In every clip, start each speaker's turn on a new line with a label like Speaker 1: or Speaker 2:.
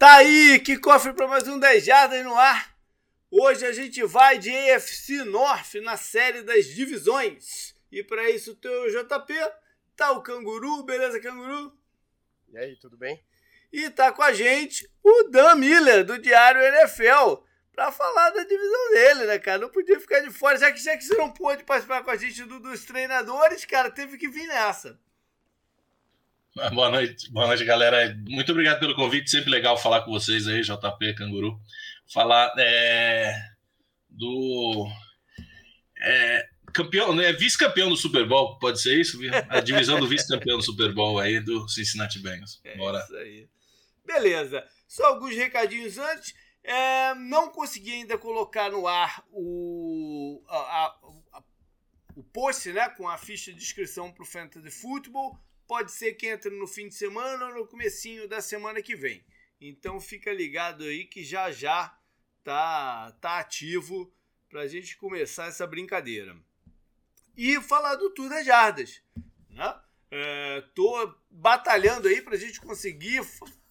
Speaker 1: Tá aí, que cofre para mais um 10 Jardas no ar. Hoje a gente vai de AFC North na série das divisões. E para isso tem o JP, tá o Canguru, beleza, Canguru?
Speaker 2: E aí, tudo bem?
Speaker 1: E tá com a gente o Dan Miller, do Diário NFL, para falar da divisão dele, né, cara? Não podia ficar de fora, já que, já que você não pôde participar com a gente do, dos treinadores, cara, teve que vir nessa.
Speaker 3: Boa noite, boa noite, galera. Muito obrigado pelo convite. Sempre legal falar com vocês aí, JP Canguru. Falar é, do é, campeão, né? Vice-campeão do Super Bowl, pode ser isso? A divisão do vice-campeão do Super Bowl aí do Cincinnati Bengals.
Speaker 1: É Bora. É isso aí. Beleza. Só alguns recadinhos antes. É, não consegui ainda colocar no ar o, a, a, a, o post né, com a ficha de inscrição para o Fantasy Football pode ser que entre no fim de semana ou no comecinho da semana que vem. Então fica ligado aí que já já tá, tá ativo para a gente começar essa brincadeira. E falar do Tour das Jardas. Né? É, tô batalhando aí para a gente conseguir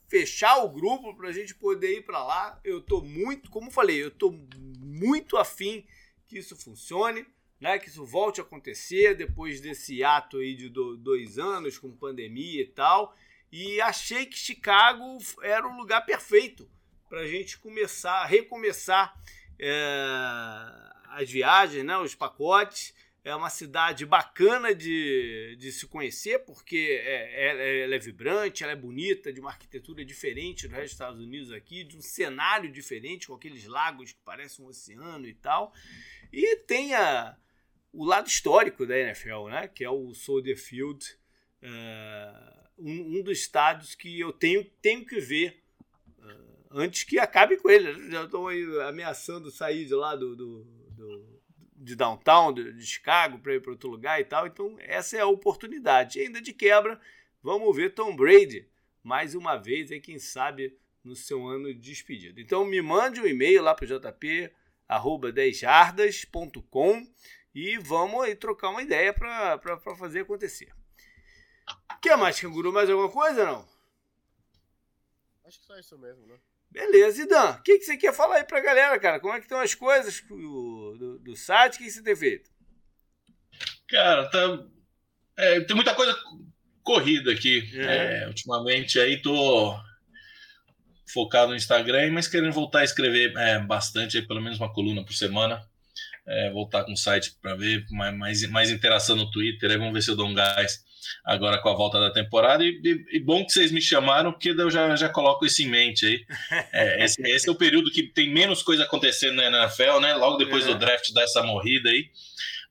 Speaker 1: fechar o grupo, para a gente poder ir para lá. Eu tô muito, como falei, eu tô muito afim que isso funcione né, que isso volte a acontecer depois desse ato aí de dois anos com pandemia e tal. E achei que Chicago era o lugar perfeito para a gente começar, recomeçar é, as viagens, né, os pacotes. É uma cidade bacana de, de se conhecer, porque é, é, ela é vibrante, ela é bonita, de uma arquitetura diferente do resto dos Estados Unidos aqui, de um cenário diferente, com aqueles lagos que parecem um oceano e tal. E tem a, o lado histórico da NFL, né? que é o Soldier Field, uh, um, um, dos estádios que eu tenho, tenho que ver uh, antes que acabe com ele. Já estou ameaçando sair de lá do, do, do de downtown, de, de Chicago, para ir para outro lugar e tal. Então, essa é a oportunidade. E ainda de quebra, vamos ver Tom Brady mais uma vez, aí, quem sabe, no seu ano de despedida. Então, me mande um e-mail lá para o jp, arroba 10jardas.com e vamos aí trocar uma ideia para fazer acontecer. Quer mais, canguru? Mais alguma coisa não?
Speaker 2: Acho que só isso mesmo, né?
Speaker 1: Beleza, Idan, o que, que você quer falar aí pra galera, cara? Como é que estão as coisas do, do, do site? O que, que você tem feito?
Speaker 3: Cara, tá. É, tem muita coisa corrida aqui. É. É, ultimamente aí tô focado no Instagram, mas querendo voltar a escrever é, bastante, aí, pelo menos uma coluna por semana é, voltar com o site para ver mais, mais, mais, interação no Twitter. Aí vamos ver se eu dou um gás agora com a volta da temporada. E, e, e bom que vocês me chamaram, porque eu já, já coloco isso em mente aí. É, esse, esse, é o período que tem menos coisa acontecendo na NFL, né? Logo depois é. do draft dá essa morrida aí.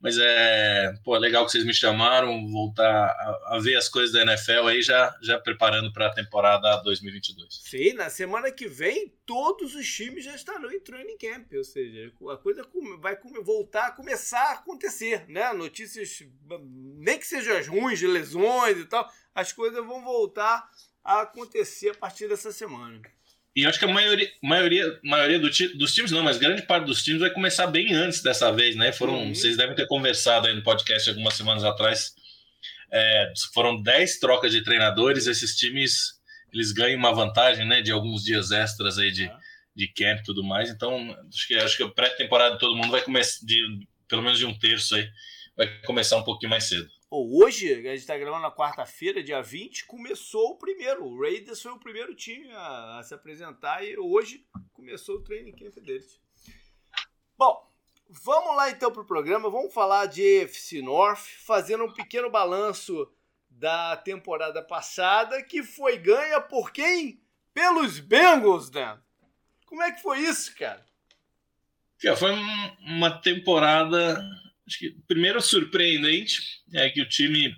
Speaker 3: Mas é, pô, é legal que vocês me chamaram, voltar a, a ver as coisas da NFL aí, já, já preparando para a temporada 2022.
Speaker 1: Sim, na semana que vem, todos os times já estarão em training camp, ou seja, a coisa vai voltar a começar a acontecer, né? Notícias, nem que sejam as ruins de lesões e tal, as coisas vão voltar a acontecer a partir dessa semana.
Speaker 3: E acho que a maioria, maioria, maioria do, dos times, não, mas grande parte dos times vai começar bem antes dessa vez, né? Foram, uhum. Vocês devem ter conversado aí no podcast algumas semanas atrás. É, foram 10 trocas de treinadores, esses times eles ganham uma vantagem, né? De alguns dias extras aí de, uhum. de camp e tudo mais. Então, acho que, acho que a pré-temporada de todo mundo vai começar, de, pelo menos de um terço aí, vai começar um pouquinho mais cedo
Speaker 1: hoje, a gente está gravando na quarta-feira, dia 20, começou o primeiro. O Raiders foi o primeiro time a, a, se apresentar e hoje começou o training camp deles. Bom, vamos lá então para o programa. Vamos falar de EFC North, fazendo um pequeno balanço da temporada passada, que foi ganha por quem? Pelos Bengals, né? Como é que foi isso, cara?
Speaker 3: Foi uma temporada acho que primeiro surpreendente é que o time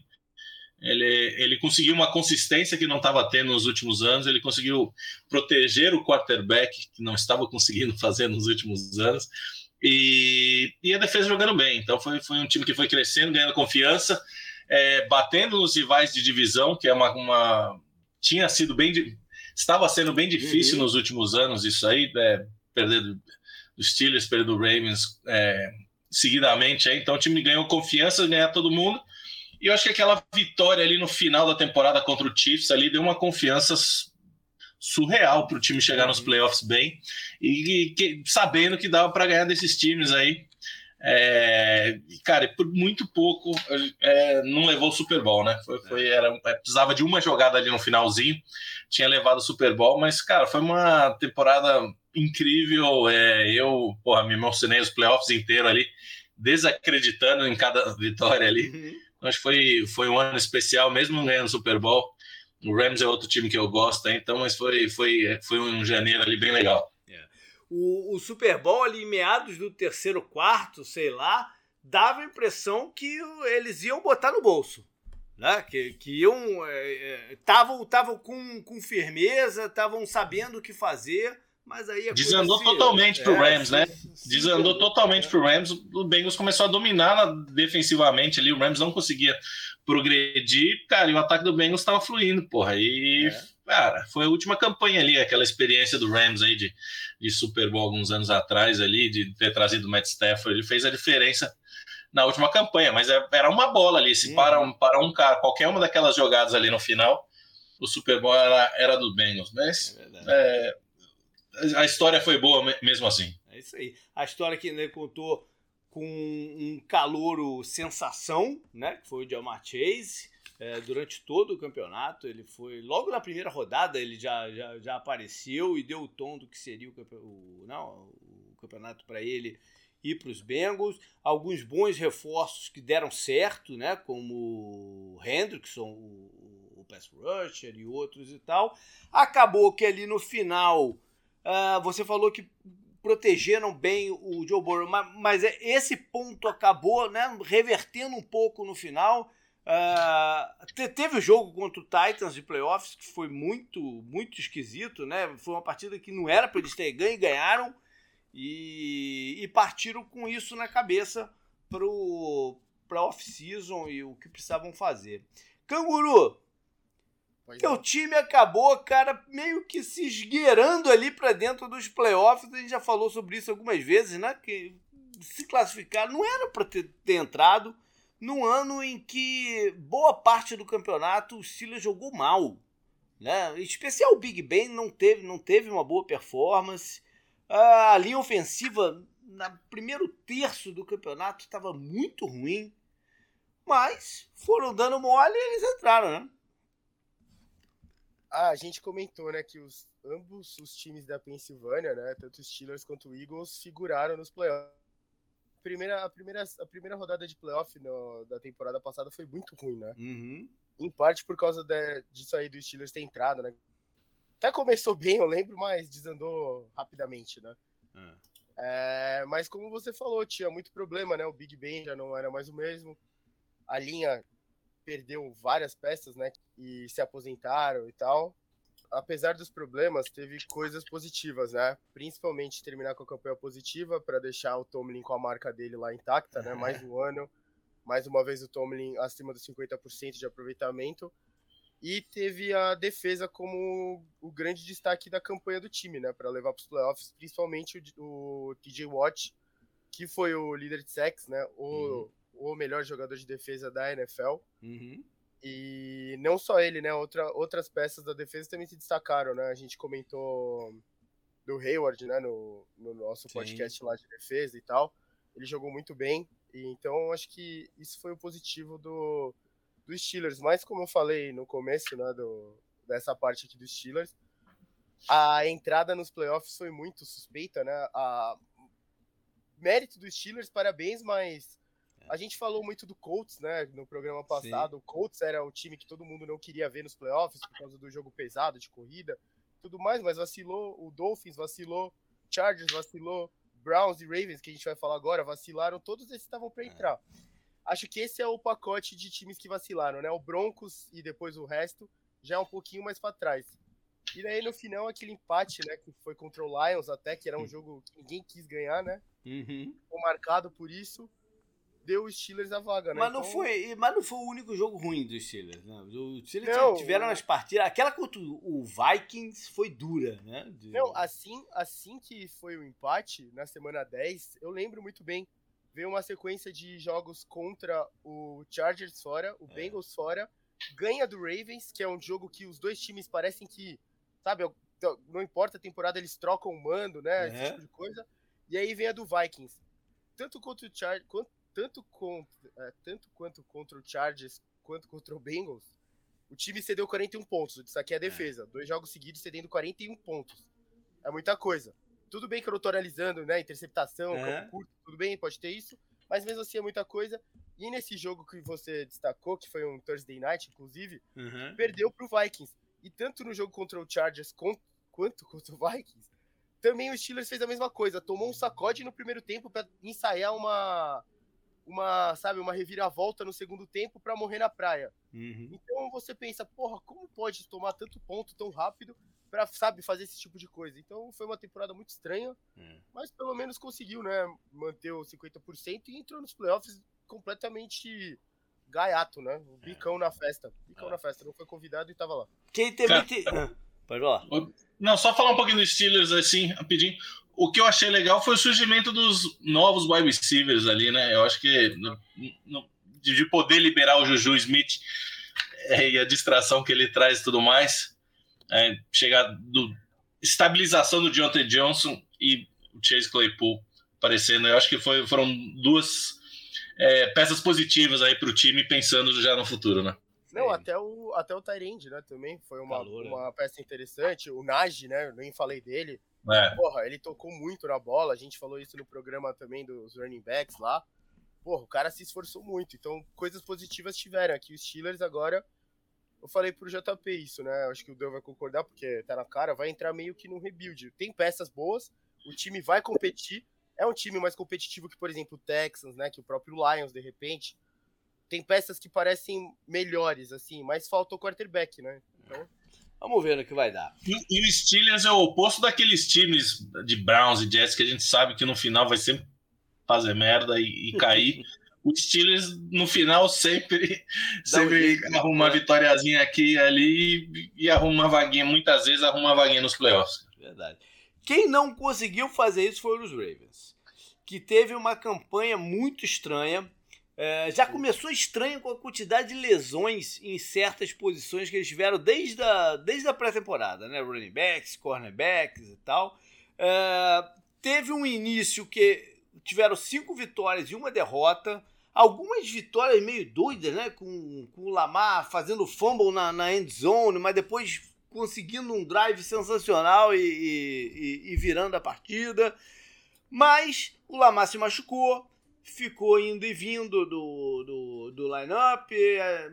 Speaker 3: ele, ele conseguiu uma consistência que não estava tendo nos últimos anos, ele conseguiu proteger o quarterback, que não estava conseguindo fazer nos últimos anos, e, e a defesa jogando bem. Então foi, foi um time que foi crescendo, ganhando confiança, é, batendo nos rivais de divisão, que é uma, uma tinha sido bem estava sendo bem difícil uhum. nos últimos anos isso aí, é, perder do, do Steelers, perder do Ravens, é, seguidamente. Aí. Então o time ganhou confiança, ganhar todo mundo. E eu acho que aquela vitória ali no final da temporada contra o Chiefs ali deu uma confiança surreal para o time chegar nos playoffs bem e, e que, sabendo que dava para ganhar desses times aí. É, cara, por muito pouco é, não levou o Super Bowl, né? Foi, foi, era, é, precisava de uma jogada ali no finalzinho, tinha levado o Super Bowl, mas, cara, foi uma temporada incrível. É, eu, porra, me emocionei os playoffs inteiro ali, desacreditando em cada vitória ali. Uhum. Acho que foi, foi um ano especial, mesmo ganhando o Super Bowl. O Rams é outro time que eu gosto, então, mas foi, foi, foi um janeiro ali bem legal.
Speaker 1: O, o Super Bowl ali, meados do terceiro quarto, sei lá, dava a impressão que eles iam botar no bolso. Né? Que, que iam. Estavam é, é, com, com firmeza, estavam sabendo o que fazer mas aí
Speaker 3: Desandou totalmente pro é, Rams, né? Desandou totalmente pro Rams. O Bengals começou a dominar defensivamente ali. O Rams não conseguia progredir, cara, e o ataque do Bengals estava fluindo, porra. E, é. Cara, foi a última campanha ali, aquela experiência do Rams aí de, de Super Bowl alguns anos atrás ali, de ter trazido o Matt Stafford. Ele fez a diferença na última campanha, mas é, era uma bola ali. Se uhum. para, um, para um cara, qualquer uma daquelas jogadas ali no final, o Super Bowl era, era do Bengals. Mas é a história foi boa mesmo assim.
Speaker 1: É isso aí. A história que ele contou com um calouro sensação, né? Que foi o Jamar Chase. É, durante todo o campeonato, ele foi. Logo na primeira rodada, ele já, já, já apareceu e deu o tom do que seria o, o, não, o campeonato para ele e para os Bengals. Alguns bons reforços que deram certo, né? Como o Hendrickson, o, o pass rusher e outros e tal. Acabou que ali no final Uh, você falou que protegeram bem o Joe Burrow, mas, mas é, esse ponto acabou né, revertendo um pouco no final. Uh, teve o jogo contra o Titans de playoffs que foi muito muito esquisito, né? Foi uma partida que não era para eles terem ganho e ganharam e, e partiram com isso na cabeça para off-season e o que precisavam fazer. Canguru, porque o time acabou, cara, meio que se esgueirando ali para dentro dos playoffs. A gente já falou sobre isso algumas vezes, né? Que se classificar não era para ter, ter, entrado num ano em que boa parte do campeonato o Steelers jogou mal. Né? Em especial o Big Ben não teve, não teve uma boa performance. A linha ofensiva, no primeiro terço do campeonato, estava muito ruim. Mas foram dando mole e eles entraram, né?
Speaker 2: Ah, a gente comentou, né, que os, ambos os times da Pensilvânia, né, tanto os Steelers quanto o Eagles, figuraram nos playoffs. A primeira, a primeira, a primeira rodada de playoff no, da temporada passada foi muito ruim, né?
Speaker 1: Uhum.
Speaker 2: Em parte por causa de, disso aí do Steelers ter entrado, né? Até começou bem, eu lembro, mas desandou rapidamente, né? Uhum. É, mas como você falou, tinha muito problema, né? O Big Ben já não era mais o mesmo. A linha perdeu várias peças, né? E se aposentaram e tal. Apesar dos problemas, teve coisas positivas, né? Principalmente terminar com a campanha positiva para deixar o Tomlin com a marca dele lá intacta, né? Mais um ano. Mais uma vez o Tomlin acima dos 50% de aproveitamento. E teve a defesa como o grande destaque da campanha do time, né? Para levar para os playoffs, principalmente o, o TJ Watt, que foi o líder de sacks, né? O, uhum o melhor jogador de defesa da NFL.
Speaker 1: Uhum.
Speaker 2: E não só ele, né? Outra, outras peças da defesa também se destacaram, né? A gente comentou do Hayward, né? No, no nosso Sim. podcast lá de defesa e tal. Ele jogou muito bem. E, então, acho que isso foi o positivo do, do Steelers. Mas, como eu falei no começo, né? Do, dessa parte aqui dos Steelers, a entrada nos playoffs foi muito suspeita, né? A mérito dos Steelers, parabéns, mas a gente falou muito do Colts, né, no programa passado. Sim. O Colts era o time que todo mundo não queria ver nos playoffs por causa do jogo pesado de corrida, tudo mais, mas vacilou. O Dolphins vacilou, Chargers vacilou, Browns e Ravens, que a gente vai falar agora, vacilaram. Todos esses estavam para é. entrar. Acho que esse é o pacote de times que vacilaram, né? O Broncos e depois o resto já é um pouquinho mais para trás. E daí no final aquele empate, né, que foi contra o Lions até, que era um jogo que ninguém quis ganhar, né?
Speaker 1: Uhum.
Speaker 2: Ficou marcado por isso deu os Steelers a vaga, né?
Speaker 1: Mas não, então... foi, mas não foi o único jogo ruim dos Steelers, né? Os Steelers não, tiveram as partidas. Aquela contra o Vikings foi dura, né?
Speaker 2: De... Não, assim, assim que foi o empate, na semana 10, eu lembro muito bem. Veio uma sequência de jogos contra o Chargers fora, o é. Bengals fora, ganha do Ravens, que é um jogo que os dois times parecem que, sabe, não importa a temporada, eles trocam o mando, né? Esse tipo de coisa. E aí vem a do Vikings. Tanto contra o Chargers, tanto, contra, é, tanto quanto contra o Chargers quanto contra o Bengals, o time cedeu 41 pontos. Isso aqui é a é. defesa. Dois jogos seguidos cedendo 41 pontos. É muita coisa. Tudo bem que eu não tô analisando, né? Interceptação, é. campo curto, tudo bem, pode ter isso. Mas mesmo assim é muita coisa. E nesse jogo que você destacou, que foi um Thursday Night, inclusive, uhum. perdeu pro Vikings. E tanto no jogo contra o Chargers quanto contra o Vikings, também o Steelers fez a mesma coisa. Tomou um sacode no primeiro tempo para ensaiar uma, uma, sabe, uma reviravolta no segundo tempo para morrer na praia. Uhum. Então você pensa, porra, como pode tomar tanto ponto tão rápido para sabe, fazer esse tipo de coisa? Então foi uma temporada muito estranha, uhum. mas pelo menos conseguiu, né, manter o 50% e entrou nos playoffs completamente gaiato, né? O é. bicão é. na festa. Bicão é. na festa, não foi convidado e tava lá.
Speaker 1: Quem teve. Cara, ah, pode falar.
Speaker 3: Não, só falar um pouquinho dos Steelers assim, rapidinho o que eu achei legal foi o surgimento dos novos wide receivers ali, né? Eu acho que de poder liberar o Juju Smith é, e a distração que ele traz e tudo mais, é, chegar do estabilização do Deontay Johnson e o Chase Claypool aparecendo, eu acho que foi, foram duas é, peças positivas aí para o time pensando já no futuro, né?
Speaker 2: Não, até o, até o Tyrande, né, também foi uma, Calor, uma né? peça interessante. O Nagy, né, nem falei dele, é. Porra, ele tocou muito na bola. A gente falou isso no programa também dos running backs lá. Porra, o cara se esforçou muito. Então, coisas positivas tiveram. Aqui os Steelers agora. Eu falei pro JP isso, né? Acho que o Deu vai concordar, porque tá na cara, vai entrar meio que num rebuild. Tem peças boas, o time vai competir. É um time mais competitivo que, por exemplo, o Texans, né? Que o próprio Lions, de repente. Tem peças que parecem melhores, assim, mas falta o quarterback, né? Então.
Speaker 1: Vamos ver no que vai dar.
Speaker 3: E, e, o Steelers é o oposto daqueles times de Browns e Jets que a gente sabe que no final vai sempre fazer merda e, e cair. o Steelers no final sempre, sempre um arruma uma né? vitóriazinha aqui e ali e, e arruma uma vaguinha, muitas vezes arruma uma vaguinha nos playoffs.
Speaker 1: Verdade. Quem não conseguiu fazer isso foi os Ravens, que teve uma campanha muito estranha é, já começou estranho com a quantidade de lesões em certas posições que eles tiveram desde a, desde a pré-temporada, né? Running backs, cornerbacks e tal. É, teve um início que tiveram cinco vitórias e uma derrota. Algumas vitórias meio doidas, né? Com, com o Lamar fazendo fumble na, na end zone, mas depois conseguindo um drive sensacional e, e, e virando a partida. Mas o Lamar se machucou, ficou indo e vindo do, do, do line-up, é,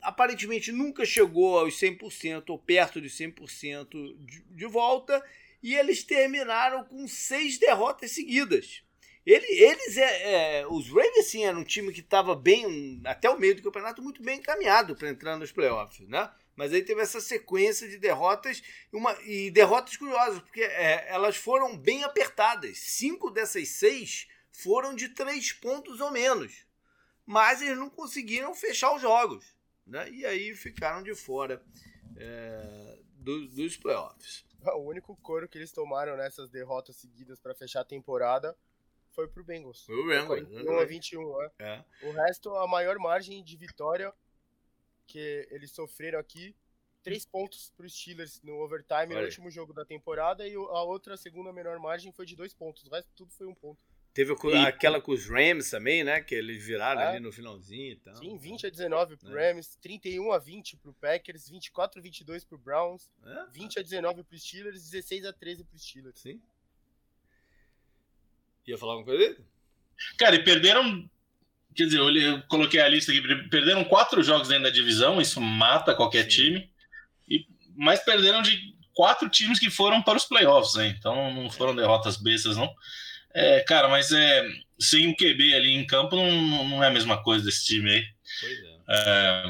Speaker 1: aparentemente nunca chegou aos 100% ou perto de 100% de, de volta, e eles terminaram com seis derrotas seguidas. Ele, eles, é, é, os Ravens, sim, eram um time que estava bem, até o meio do campeonato, muito bem encaminhado para entrar nos playoffs, né? Mas aí teve essa sequência de derrotas uma, e derrotas curiosas, porque é, elas foram bem apertadas. Cinco dessas seis foram de três pontos ou menos. Mas eles não conseguiram fechar os jogos. Né? E aí ficaram de fora é, do, dos playoffs.
Speaker 2: O único coro que eles tomaram nessas derrotas seguidas para fechar a temporada foi pro Bengals.
Speaker 1: Foi o Bengals.
Speaker 2: 41 a 21, né? É. O resto, a maior margem de vitória que eles sofreram aqui, três pontos para os Steelers no overtime no último jogo da temporada e a outra, segunda menor margem, foi de dois pontos. O resto tudo foi um ponto.
Speaker 1: Teve aquela com os Rams também, né? Que eles viraram é. ali no finalzinho e tal.
Speaker 2: Sim, 20 a 19 pro é. Rams, 31 a 20 pro Packers, 24 a 22 pro Browns, é. 20 a 19 pro Steelers, 16 a 13 pro Steelers.
Speaker 1: Sim. Ia falar alguma coisa dele?
Speaker 3: Cara, e perderam. Quer dizer, eu, eu, coloquei a lista aqui. Perderam quatro jogos dentro da divisão, isso mata qualquer Sim. time. E, mas perderam de quatro times que foram para os playoffs, né? Então não foram derrotas bestas, não. É, cara, mas é, sem o QB ali em campo não, não é a mesma coisa desse time aí. Pois é. é...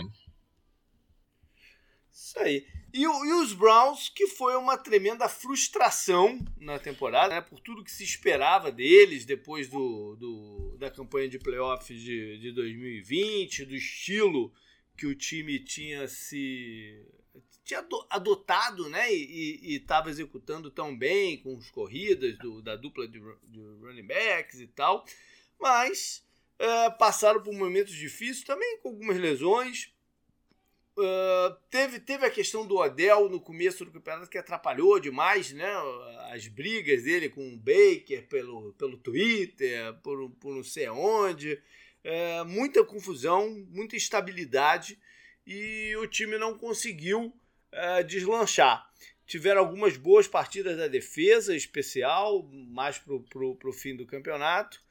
Speaker 1: Isso aí. E, e, os Browns, que foi uma tremenda frustração na temporada, né, por tudo que se esperava deles depois do, do da campanha de playoffs de, de 2020, do estilo que o time tinha se tinha adotado né, e estava executando tão bem com as corridas do, da dupla de, de running backs e tal, mas é, passaram por momentos difíceis também com algumas lesões. Uh, teve, teve a questão do Odell no começo do campeonato que atrapalhou demais né, as brigas dele com o Baker pelo, pelo Twitter, por, por não sei onde. É, muita confusão, muita instabilidade e o time não conseguiu é, deslanchar. Tiveram algumas boas partidas da defesa especial, mais para o fim do campeonato,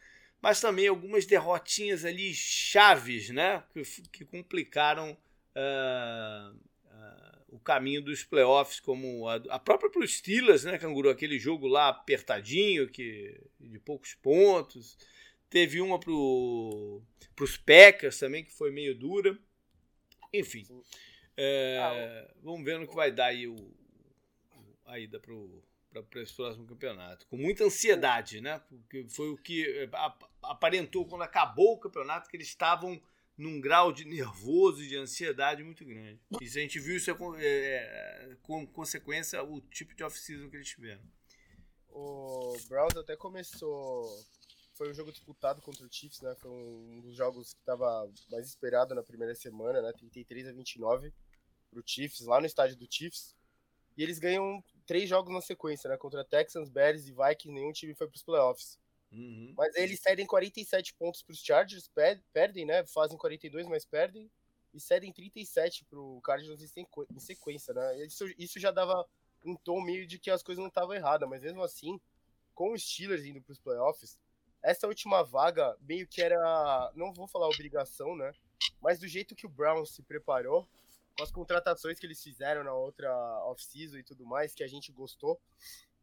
Speaker 1: mas também algumas derrotinhas ali chaves né, que, que complicaram uh, uh, o caminho dos playoffs, como a, a própria para os Steelers, né, Canguru? Aquele jogo lá apertadinho, que, de poucos pontos. Teve uma para os Packers também, que foi meio dura. Enfim. É, ah, vamos ver no que vai dar aí o, a ida para esse próximo campeonato. Com muita ansiedade, né? Porque foi o que é, aparentou quando acabou o campeonato, que eles estavam num grau de nervoso e de ansiedade muito grande. Isso a gente viu isso é, é, com consequência o tipo de off-season que eles tiveram.
Speaker 2: O Browns até começou. Foi um jogo disputado contra o Chiefs, né? Foi um dos jogos que estava mais esperado na primeira semana, né? 33 a 29 pro Chiefs, lá no estádio do Chiefs. E eles ganham três jogos na sequência, né? Contra Texans, Bears e Vikings, nenhum time foi para os playoffs. Uhum. Mas eles cedem 47 pontos para os Chargers, perdem, né? Fazem 42, mas perdem. E cedem 37 para o Cardinals em sequência, né? Isso, isso já dava um tom meio de que as coisas não estavam erradas, mas mesmo assim, com os Steelers indo para os playoffs, essa última vaga meio que era, não vou falar obrigação, né? Mas do jeito que o Browns se preparou, com as contratações que eles fizeram na outra off-season e tudo mais, que a gente gostou,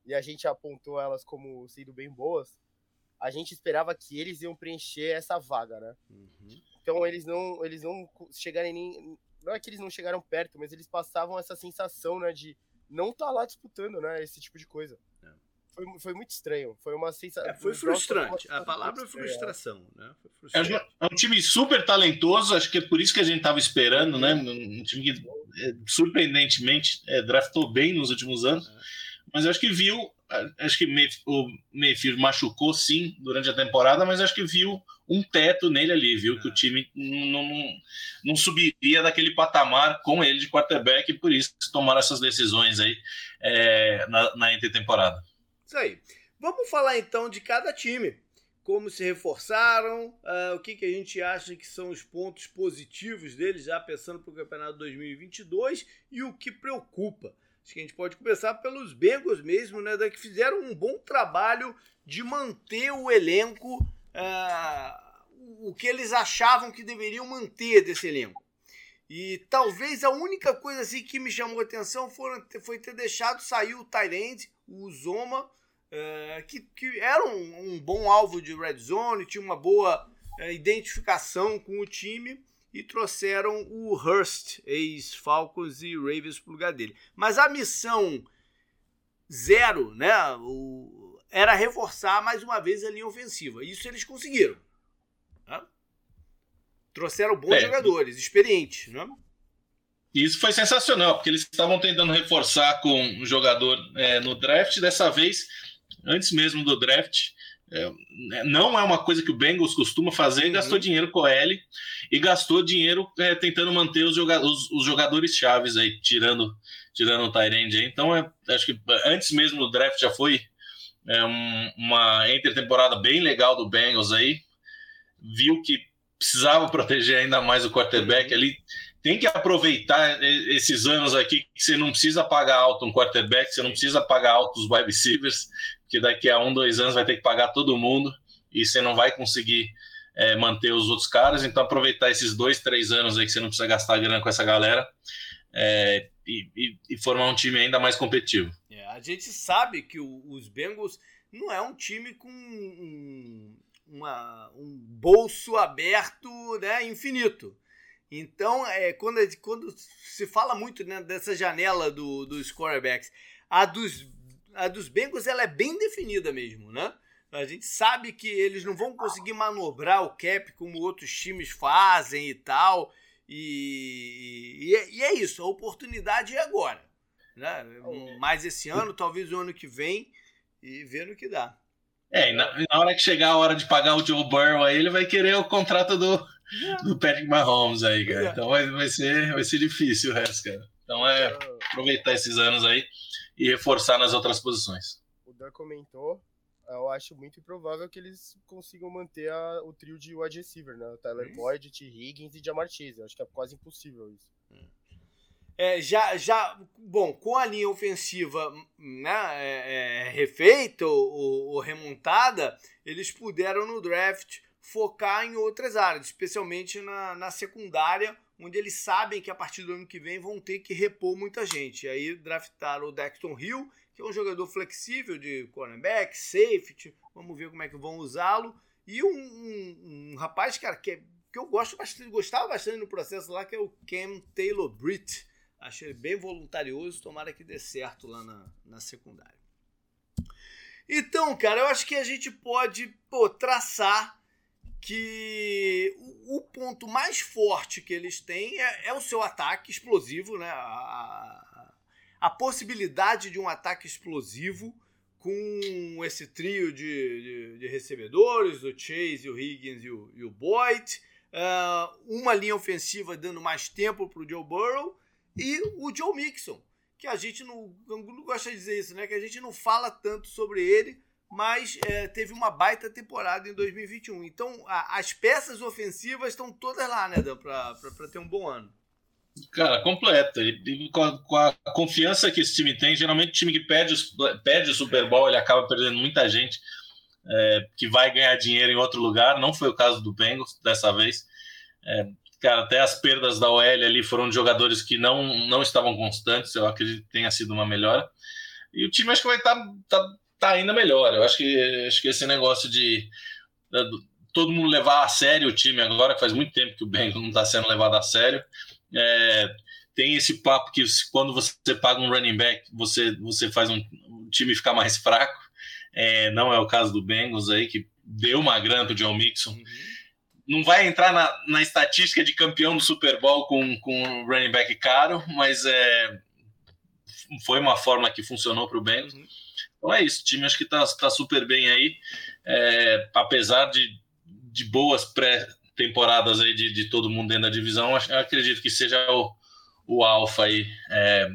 Speaker 2: e a gente apontou elas como sendo bem boas, a gente esperava que eles iam preencher essa vaga, né? Uhum. Então eles não, eles não chegarem nem. Não é que eles não chegaram perto, mas eles passavam essa sensação, né, de não estar tá lá disputando, né, esse tipo de coisa. É. Foi, foi muito estranho. Foi uma sensação. É,
Speaker 1: foi frustrante. A palavra é frustração, né?
Speaker 3: É, é um time super talentoso, acho que é por isso que a gente estava esperando, né? Um time que é, surpreendentemente é, draftou bem nos últimos anos, mas eu acho que viu acho que o Mayfield machucou sim durante a temporada, mas acho que viu um teto nele ali, viu que o time não, não, subiria daquele patamar com ele de quarterback e por isso tomaram essas decisões aí é, na, na intertemporada.
Speaker 1: Isso aí. Vamos falar então de cada time. Como se reforçaram, uh, o que, que a gente acha que são os pontos positivos deles, já pensando para o campeonato 2022 e o que preocupa. Acho que a gente pode começar pelos Bengals mesmo, né? Que fizeram um bom trabalho de manter o elenco, uh, o que eles achavam que deveriam manter desse elenco. E talvez a única coisa assim que me chamou atenção foi, ter deixado sair o Tyrande, o Zoma, uh, que, que era um, um, bom alvo de red zone, tinha uma boa uh, identificação com o time e trouxeram o Hurst, ex-Falcons e Ravens, para o lugar dele. Mas a missão zero né, o, era reforçar mais uma vez a linha ofensiva. Isso eles conseguiram. Né? Trouxeram bons é. jogadores, experientes. Né?
Speaker 3: Isso foi sensacional, porque eles estavam tentando reforçar com um jogador é, no draft, dessa vez, antes mesmo do draft, é, né, não é uma coisa que o Bengals costuma fazer, uhum. gastou dinheiro com o L e gastou dinheiro é, tentando manter os, joga os, os, jogadores chaves aí, tirando, tirando o Tyrande. Então, é, acho que antes mesmo do draft já foi é, um, uma intertemporada bem legal do Bengals aí. Viu que precisava proteger ainda mais o quarterback uhum. ali. Tem que aproveitar esses anos aqui que você não precisa pagar alto um quarterback, você não precisa pagar alto os wide receivers, que daqui a um, dois anos vai ter que pagar todo mundo e você não vai conseguir é, manter os outros caras. Então, aproveitar esses dois, três anos aí que você não precisa gastar grana com essa galera é, e, e, e, formar um time ainda mais competitivo.
Speaker 1: É, a gente sabe que o, os Bengals não é um time com um, uma, um bolso aberto né, infinito. Então, é, quando, quando se fala muito né, dessa janela do, dos quarterbacks, a dos a dos Bengals ela é bem definida mesmo, né? A gente sabe que eles não vão conseguir manobrar o cap como outros times fazem e tal. E, e, é, e é isso, a oportunidade é agora. Né? Mais esse ano, talvez o ano que vem, e ver no que dá.
Speaker 3: É, na, na, hora que chegar a hora de pagar o Joe Burrow aí, ele vai querer o contrato do, do Patrick Mahomes aí, cara. Então vai, vai, ser, vai ser difícil o resto, cara. Então é aproveitar esses anos aí e reforçar nas outras posições.
Speaker 2: O Dan comentou, eu acho muito improvável que eles consigam manter a, o trio de wide receiver, né? O Tyler Boyd, T. Higgins e Jamar Chase. Eu acho que é quase impossível isso.
Speaker 1: É, já, já, bom, com a linha ofensiva né, é, é, refeita ou, ou, remontada, eles puderam no draft focar em outras áreas, especialmente na, na secundária, onde eles sabem que a partir do ano que vem vão ter que repor muita gente. E aí draftaram o Dexton Hill, que é um jogador flexível de cornerback, safety, vamos ver como é que vão usá-lo. E um, um, um, rapaz, cara, que, é, que eu gosto bastante, gostava bastante no processo lá, que é o Cam Taylor Britt. Achei ele bem voluntarioso, tomara que dê certo lá na, na secundária. Então, cara, eu acho que a gente pode pô, traçar que o, ponto mais forte que eles têm é, é o seu ataque explosivo, né? A, a, possibilidade de um ataque explosivo com esse trio de, de, de recebedores, o Chase, o Higgins e o, e o Boyd. Uh, uma linha ofensiva dando mais tempo para o Joe Burrow e o Joe Mixon, que a gente não, não gosta de dizer isso, né? Que a gente não fala tanto sobre ele, mas é, teve uma baita temporada em 2021. Então, a, as peças ofensivas estão todas lá, né, Dan, para ter um bom ano.
Speaker 3: Cara, completa. E, com, a, com, a, confiança que esse time tem, geralmente o time que perde, perde o Super Bowl, ele acaba perdendo muita gente é, que vai ganhar dinheiro em outro lugar. Não foi o caso do Bengals dessa vez. É, cara, até as perdas da OL ali foram de jogadores que não, não estavam constantes. Eu acredito que tenha sido uma melhora. E o time acho que vai estar tá, tá tá ainda melhor. Eu acho que, acho que esse negócio de, de todo mundo levar a sério o time agora, que faz muito tempo que o Bengals não está sendo levado a sério. É, tem esse papo que quando você paga um running back, você, você faz um, um time ficar mais fraco. É, não é o caso do Bengals aí, que deu uma grana pro John Mixon. Uhum. Não vai entrar na, na estatística de campeão do Super Bowl com, com um running back caro, mas é, foi uma forma que funcionou para o Bengals. Uhum. Então é isso, o time acho que está tá super bem aí, é, apesar de, de boas pré-temporadas aí de, de todo mundo dentro da divisão, acredito que seja o, o alfa aí é,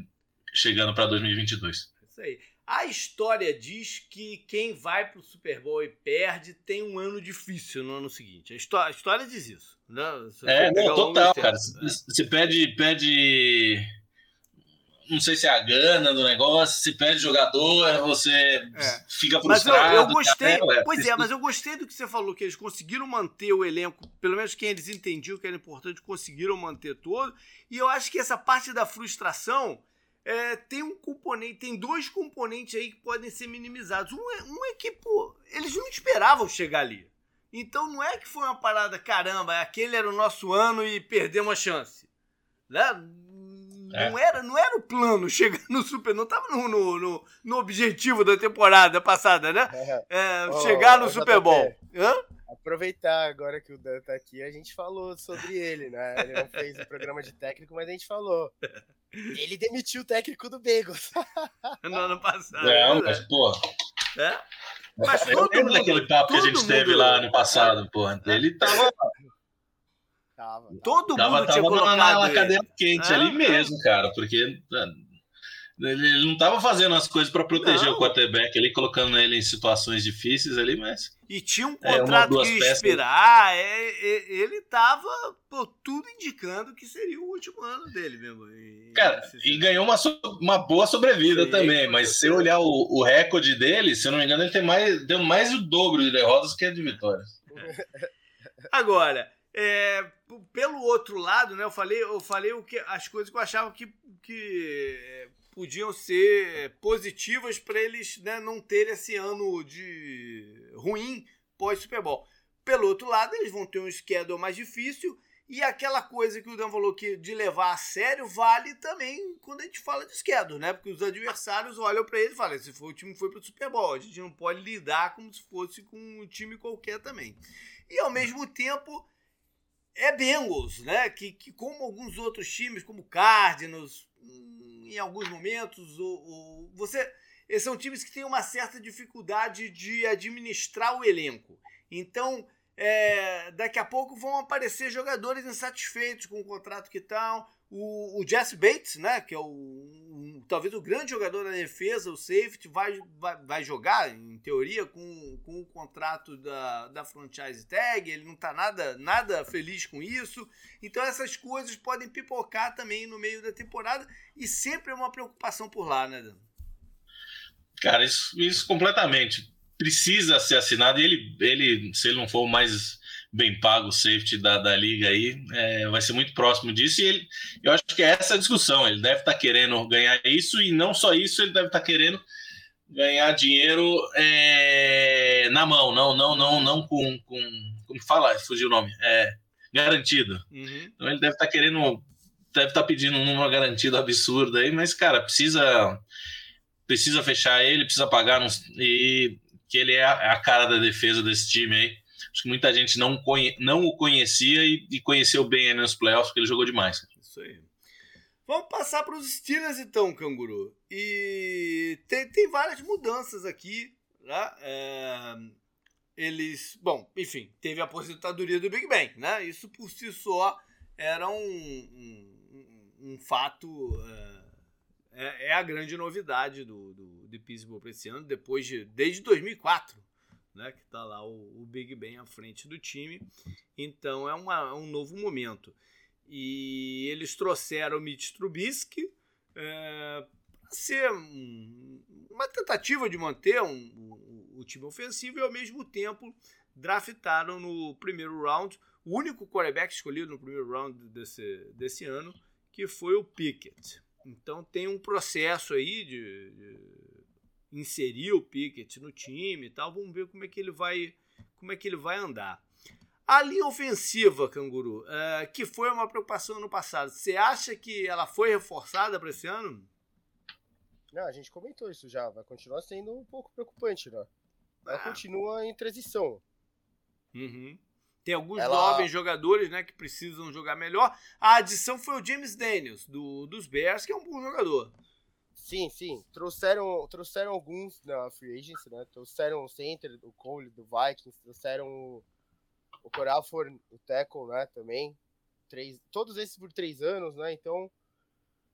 Speaker 3: chegando para 2022.
Speaker 1: Isso aí. A história diz que quem vai para o Super Bowl e perde tem um ano difícil no ano seguinte. A história, a história diz isso. Né?
Speaker 3: É, não, total, cara. Você pede, pede não sei se é a gana do negócio, se perde jogador, você é. fica frustrado.
Speaker 1: Mas eu, eu gostei, cara, pois é, mas eu gostei do que você falou, que eles conseguiram manter o elenco, pelo menos quem eles entendiam que era importante, conseguiram manter todo. E eu acho que essa parte da frustração é, tem um componente, tem dois componentes aí que podem ser minimizados. Um é, um é que, pô, eles não esperavam chegar ali. Então não é que foi uma parada, caramba, aquele era o nosso ano e perdemos a chance. Né? É. Não, era, não era o plano chegar no Super. Não estava no, no, no, no, objetivo da temporada passada, né? É, é chegar no Super Bowl. Hã?
Speaker 2: Aproveitar agora que o Dan tá aqui, a gente falou sobre ele, né? Ele não fez o programa de técnico, mas a gente falou. Ele demitiu o técnico do Bagels.
Speaker 1: no ano passado.
Speaker 3: Não, né? mas, pô. É? Mas todo mundo, daquele papo que a gente teve lá no passado, pô. Ele tava
Speaker 1: Tava. Todo tava, mundo tava, tinha colocado
Speaker 3: na cadeira quente ali mesmo, cara, porque é, ele não estava fazendo as coisas para proteger não. o quarterback ali, colocando ele em situações difíceis ali, mas.
Speaker 1: E tinha um é, contrato é, que ia expirar, é, é, ele estava tudo indicando que seria o último ano dele mesmo.
Speaker 3: E, Cara, e ganhou uma, uma boa sobrevida Sim, também, mas se olhar o, o recorde dele, se eu não me engano, ele tem mais, deu mais o dobro de derrotas que de vitórias.
Speaker 1: Agora, é, pelo outro lado, né, eu falei, eu falei o que, as coisas que eu achava que, que é, podiam ser positivas para eles né, não terem esse ano de ruim pós-Super Bowl. Pelo outro lado, eles vão ter um schedule mais difícil e aquela coisa que o Dan falou que de levar a sério vale também quando a gente fala de schedule, né? Porque os adversários olham para eles e falam: se for o time foi para o Super Bowl, a gente não pode lidar como se fosse com um time qualquer também. E ao mesmo tempo é Bengals, né? Que, que como alguns outros times, como Cardinals, em alguns momentos, ou, ou, você, são times que têm uma certa dificuldade de administrar o elenco. Então, é, daqui a pouco vão aparecer jogadores insatisfeitos com o contrato que estão. O, o Jesse Bates, né, que é o, um, talvez o grande jogador da defesa, o safety, vai, vai, vai jogar, em teoria, com, com o contrato da, da franchise tag. Ele não está nada, nada feliz com isso. Então essas coisas podem pipocar também no meio da temporada e sempre é uma preocupação por lá, né, Dan?
Speaker 3: Cara, isso, isso completamente. Precisa ser assinado e ele, ele, se ele não for mais bem pago o safety da, da liga aí, é, vai ser muito próximo disso. E ele, eu acho que é essa a discussão. Ele deve estar tá querendo ganhar isso, e não só isso, ele deve estar tá querendo ganhar dinheiro é, na mão, não, não, não, não com, com como fala, fugiu o nome, é garantido. Uhum. Então ele deve estar tá querendo, deve estar tá pedindo uma garantida absurda aí, mas cara, precisa precisa fechar ele, precisa pagar uns, e que ele é a, a cara da defesa desse time aí. Acho que muita gente não, conhe, não o conhecia e, e conheceu bem nos playoffs, porque ele jogou demais.
Speaker 1: Isso aí. Vamos passar para os Steelers então, Canguru. E tem, tem várias mudanças aqui. Né? É, eles. Bom, enfim, teve a aposentadoria do Big Ben, né? Isso por si só era um, um, um fato. É, é, é, a grande novidade do, do, de Pittsburgh para esse ano, depois de. desde 2004 né, que está lá o, o, Big Ben à frente do time. Então é, uma, é um novo momento. E eles trouxeram o Mitch Trubisky é, para ser um, uma tentativa de manter um, um, o time ofensivo e ao mesmo tempo draftaram no primeiro round o único quarterback escolhido no primeiro round desse, desse ano, que foi o Pickett. Então tem um processo aí de, de inserir o Pickett no time e tal. Vamos ver como é que ele vai, como é que ele vai andar. A linha ofensiva, Canguru, uh, que foi uma preocupação no passado, você acha que ela foi reforçada para esse ano?
Speaker 2: Não, a gente comentou isso já. Vai continuar sendo um pouco preocupante, né? Ela ah. continua em transição.
Speaker 1: Uhum. Tem alguns ela... jovens jogadores né, que precisam jogar melhor. A adição foi o James Daniels, do, dos Bears, que é um bom jogador.
Speaker 2: Sim, sim. Trouxeram, trouxeram alguns na Free Agency, né? Trouxeram o Center, o Cole, do Vikings, trouxeram o, o Corafor, o Tackle, né? Também. Três, todos esses por três anos, né? Então.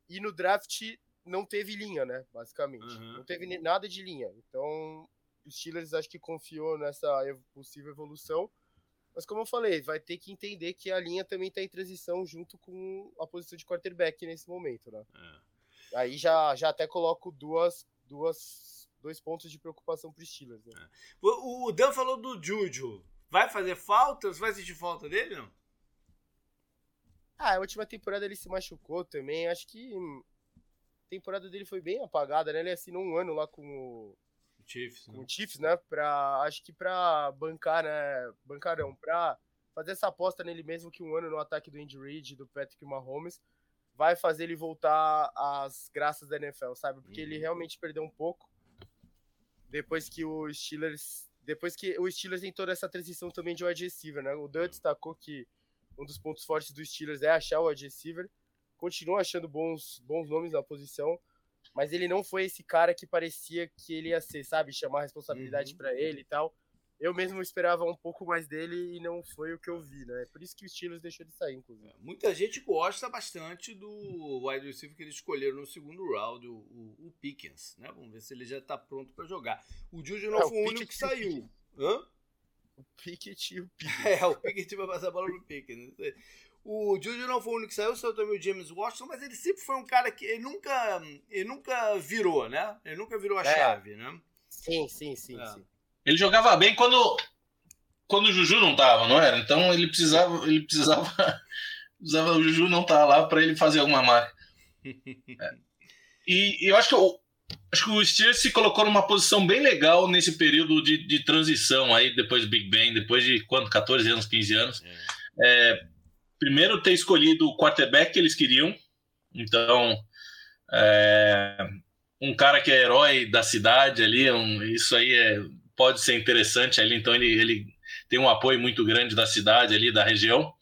Speaker 2: E no draft não teve linha, né? Basicamente. Uhum. Não teve nada de linha. Então, os Steelers acho que confiou nessa possível evolução. Mas como eu falei, vai ter que entender que a linha também está em transição junto com a posição de quarterback nesse momento, né? É. Aí já, já até coloco duas, duas, dois pontos de preocupação para os Steelers. Né? É.
Speaker 1: O, o Dan falou do Juju. Vai fazer falta? Você vai sentir falta dele, não?
Speaker 2: Ah, a última temporada ele se machucou também. Acho que a temporada dele foi bem apagada, né? Ele assinou um ano lá com o
Speaker 1: Chiefs,
Speaker 2: com né? o Chiefs, né? Pra, acho que pra bancar, né? Bancarão, pra fazer essa aposta nele mesmo que um ano no ataque do Andy Reid, do Patrick Mahomes, vai fazer ele voltar às graças da NFL, sabe? Porque uhum. ele realmente perdeu um pouco depois que o Steelers, depois que o Steelers tem toda essa transição também de wide receiver, né? O Dan destacou que um dos pontos fortes do Steelers é achar o wide receiver. Continua achando bons, bons nomes na posição, mas ele não foi esse cara que parecia que ele ia ser, sabe? Chamar a responsabilidade uhum. para ele e tal eu mesmo esperava um pouco mais dele e não foi o que eu vi, né? Por isso que o Steelers deixou de sair, inclusive. É,
Speaker 1: muita gente gosta bastante do wide receiver que eles escolheram no segundo round, o, o, o Pickens, né? Vamos ver se ele já tá pronto para jogar. O Juju não é, foi o único que saiu. Hã?
Speaker 2: O Pickett e o Pickens.
Speaker 1: É, o Pickett vai passar a bola pro Pickens. O Juju não foi o único que saiu, saiu também o James Washington, mas ele sempre foi um cara que ele nunca, ele nunca virou, né? Ele nunca virou a é. chave, né?
Speaker 2: Sim, sim, sim, é. sim.
Speaker 3: Ele jogava bem quando, quando o Juju não tava, não era? Então ele precisava, ele precisava, precisava o Juju não tá lá para ele fazer alguma marca. É. E, e, eu acho que o, acho que o Steelers se colocou numa posição bem legal nesse período de, de transição aí depois do Big Bang, depois de quanto 14 anos, 15 anos. É, primeiro ter escolhido o quarterback que eles queriam. Então, é, um cara que é herói da cidade ali, um, isso aí é pode ser interessante ali, então ele, ele tem um apoio muito grande da cidade ali, da região.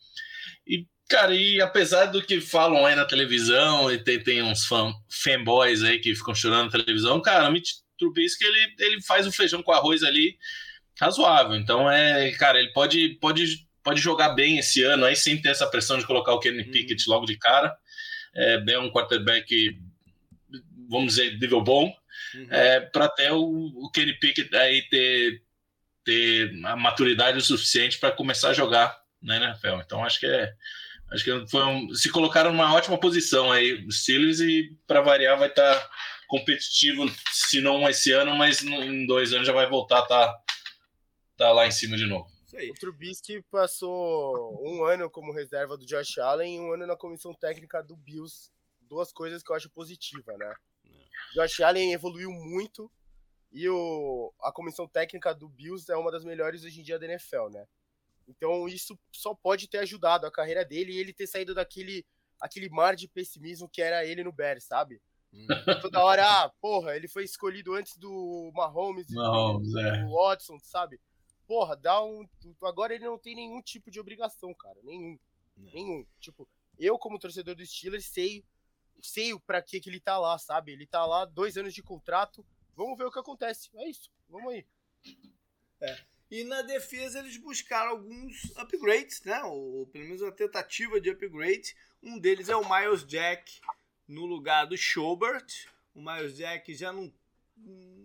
Speaker 3: E, cara, e apesar do que falam aí na televisão, e tem, tem uns fan, fanboys aí que ficam chorando na televisão, cara, o Mitch Trubisky, ele, ele faz o feijão com arroz ali, razoável. Então é, cara, ele pode, pode, pode jogar bem esse ano aí sem ter essa pressão de colocar o Kenny uhum. Pickett logo de cara. É bem um quarterback, vamos dizer, nível bom, uhum. é, para até o, o Kenny Pickett aí ter, ter a maturidade o suficiente para começar a jogar na NFL. Então acho que é acho que foi um, se colocaram numa ótima posição aí os Steelers e para variar vai estar tá competitivo, se não esse ano, mas em dois anos já vai voltar a tá, tá lá em cima de novo.
Speaker 2: O Trubisky passou um ano como reserva do Josh Allen e um ano na comissão técnica do Bills. Duas coisas que eu acho positiva, né? É. Josh Allen evoluiu muito e o, a comissão técnica do Bills é uma das melhores hoje em dia da NFL, né? Então isso só pode ter ajudado a carreira dele e ele ter saído daquele aquele mar de pessimismo que era ele no Bears, sabe? Hum. Toda hora, ah, porra, ele foi escolhido antes do Mahomes,
Speaker 3: Mahomes
Speaker 2: do,
Speaker 3: é.
Speaker 2: do Watson, sabe? porra, dá um. Agora ele não tem nenhum tipo de obrigação, cara. Nenhum. Não. Nenhum. Tipo, eu, como torcedor do Steelers, sei, sei pra que, que ele tá lá, sabe? Ele tá lá, dois anos de contrato. Vamos ver o que acontece. É isso. Vamos aí.
Speaker 1: É. E na defesa eles buscaram alguns upgrades, né? Ou, pelo menos uma tentativa de upgrade. Um deles é o Miles Jack no lugar do Schobert. O Miles Jack já não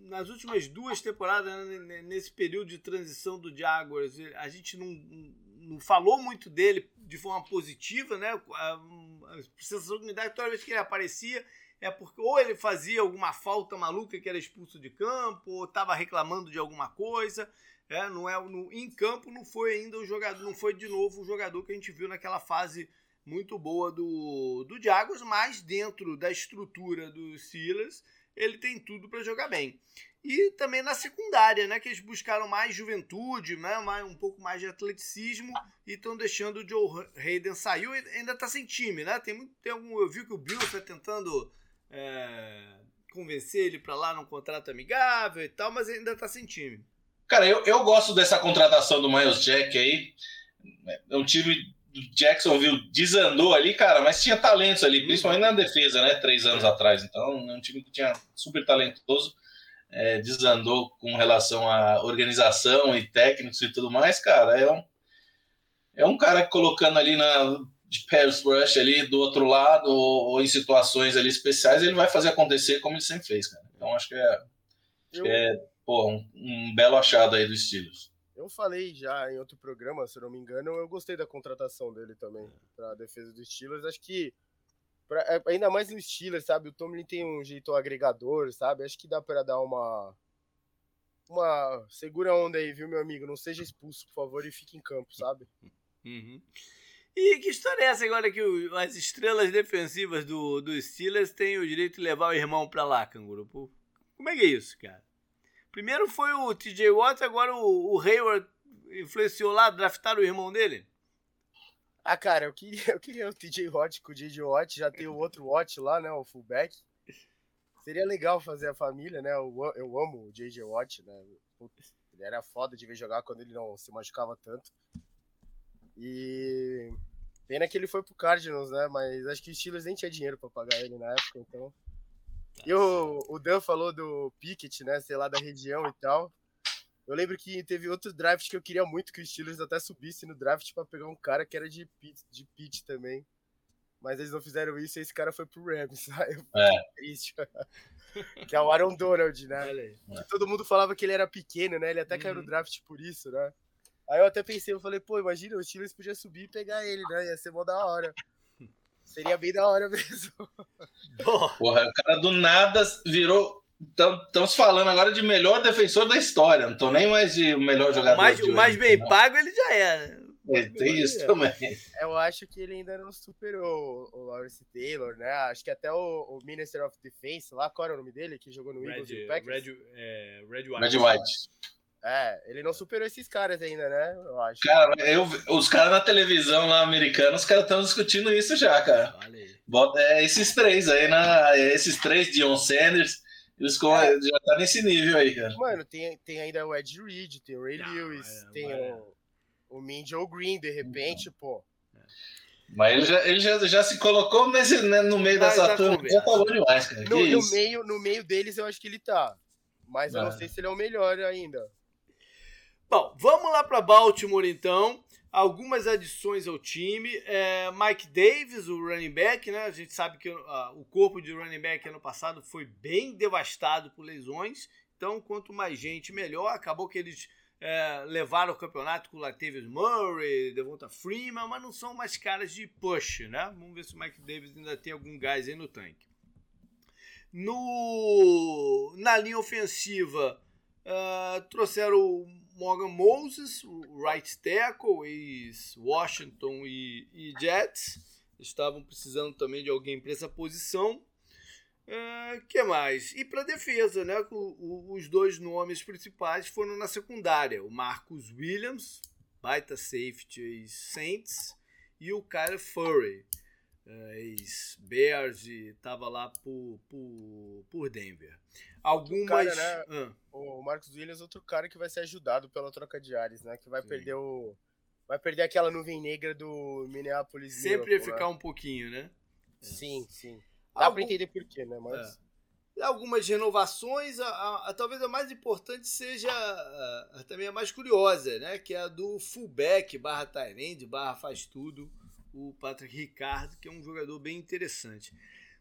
Speaker 1: nas últimas duas temporadas, né, nesse período de transição do Jaguars, a gente não, não falou muito dele de forma positiva, né? A, sensação me dá toda vez que ele aparecia é porque ou ele fazia alguma falta maluca que era expulso de campo, ou estava reclamando de alguma coisa. É, não é no, em campo não foi ainda o jogador, não foi de novo o jogador que a gente viu naquela fase muito boa do, do Jaguars, mas dentro da estrutura dos Steelers ele tem tudo para jogar bem. E também na secundária, né, que eles buscaram mais juventude, né, mais, um pouco mais de atleticismo e estão deixando o Joe Hayden sair. Ainda está sem time, né? Tem, muito, tem algum, eu vi que o Bill está tentando é, convencer ele para lá num contrato amigável e tal, mas ainda está sem time.
Speaker 3: Cara, eu, eu gosto dessa contratação do Miles Jack aí. É um time Jacksonville desandou ali, cara, mas tinha talentos ali, principalmente na defesa, né? Três anos atrás. Então, é um time que tinha super talentoso, é, desandou com relação à organização e técnicos e tudo mais, cara. É um, é um cara colocando ali na de pass rush ali do outro lado ou, ou, em situações ali especiais, ele vai fazer acontecer como ele sempre fez, cara. Então, acho que é, acho Eu... que é um, um belo achado aí dos estilos.
Speaker 2: Eu falei já em outro programa, se não me engano, eu gostei da contratação dele também para a defesa dos Steelers. Acho que pra, é, ainda mais no Steelers, sabe? O Tomlin tem um jeito agregador, sabe? Acho que dá para dar uma uma segura onda aí, viu, meu amigo? Não seja expulso, por favor, e fique em campo, sabe?
Speaker 1: Uhum. E que história é essa agora que o, as estrelas defensivas do, do Steelers têm o direito de levar o irmão pra lá, canguru? Como é que é isso, cara? Primeiro foi o TJ Watt, agora o, o Hayward influenciou lá, draftaram o irmão dele?
Speaker 2: Ah, cara, eu queria, eu queria o TJ Watt com o DJ Watt, já tem o outro Watt lá, né, o fullback. Seria legal fazer a família, né, eu, eu amo o JJ Watt, né, ele era foda de ver jogar quando ele não se machucava tanto. E pena que ele foi pro Cardinals, né, mas acho que o Steelers nem tinha dinheiro para pagar ele na época, então... E o, o Dan falou do Pickett, né? Sei lá, da região e tal. Eu lembro que teve outro draft que eu queria muito que o Steelers até subisse no draft para pegar um cara que era de pitch, de pitch também. Mas eles não fizeram isso e esse cara foi pro Rams. Eu
Speaker 3: é.
Speaker 2: triste. que é o Aaron Donald, né? É. Todo mundo falava que ele era pequeno, né? Ele até uhum. caiu no uhum. draft por isso, né? Aí eu até pensei, eu falei, pô, imagina, o Steelers podia subir e pegar ele, né? Ia ser mó da hora. Seria bem da hora mesmo.
Speaker 3: Porra, o cara do nada virou. Estamos falando agora de melhor defensor da história. Não tô nem mais de melhor jogador.
Speaker 1: O mais, o mais bem não. pago ele já é.
Speaker 3: é tem isso também.
Speaker 2: Eu acho que ele ainda não superou o Lawrence Taylor, né? Acho que até o, o Minister of Defense, lá, qual era o nome dele? Que jogou no Eagles
Speaker 1: e Packers? Red, é, Red
Speaker 3: White. Red White.
Speaker 2: É, ele não superou esses caras ainda, né? Eu acho.
Speaker 3: Cara, eu, os caras na televisão lá americana, os caras estão discutindo isso já, cara. Bota, é, esses três aí, na, esses três, Dion Sanders, eles é. já tá nesse nível aí, cara.
Speaker 2: Mano, tem, tem ainda o Ed Reed, tem o Ray não, Lewis, é, tem o, o Min Joe Green, de repente, pô.
Speaker 3: Mas ele já, ele já, já se colocou nesse, né, no meio Mas dessa turma, já tá bom demais, cara.
Speaker 2: No, no meio, no meio deles eu acho que ele tá. Mas eu não sei se ele é o melhor ainda.
Speaker 1: Bom, vamos lá para Baltimore então. Algumas adições ao time. É, Mike Davis, o running back, né? A gente sabe que uh, o corpo de running back ano passado foi bem devastado por lesões. Então, quanto mais gente, melhor. Acabou que eles é, levaram o campeonato com o Latavius Murray, Devonta Freeman, mas não são mais caras de push, né? Vamos ver se o Mike Davis ainda tem algum gás aí no tanque. No, na linha ofensiva, uh, trouxeram Morgan Moses, right tackle, ex-Washington e, e Jets. Estavam precisando também de alguém para essa posição. Uh, que mais? E para defesa, né? O, o, os dois nomes principais foram na secundária: o Marcus Williams, baita safety Saints, e o Kyle Furry, ex-Bears, e estava lá por, por, por Denver. Algumas.
Speaker 2: Cara, né? O Marcus Williams, outro cara que vai ser ajudado pela troca de ares, né? Que vai Sim. perder o. Vai perder aquela nuvem negra do Minneapolis.
Speaker 1: Sempre ia ficar né? um pouquinho, né?
Speaker 2: Sim, sim. Dá Algum... pra entender por quê, né? Mas...
Speaker 1: É. Algumas renovações, a, a, a, talvez a mais importante seja a, também a mais curiosa, né? Que é a do fullback barra Tyrande, barra faz tudo, o Patrick Ricardo, que é um jogador bem interessante.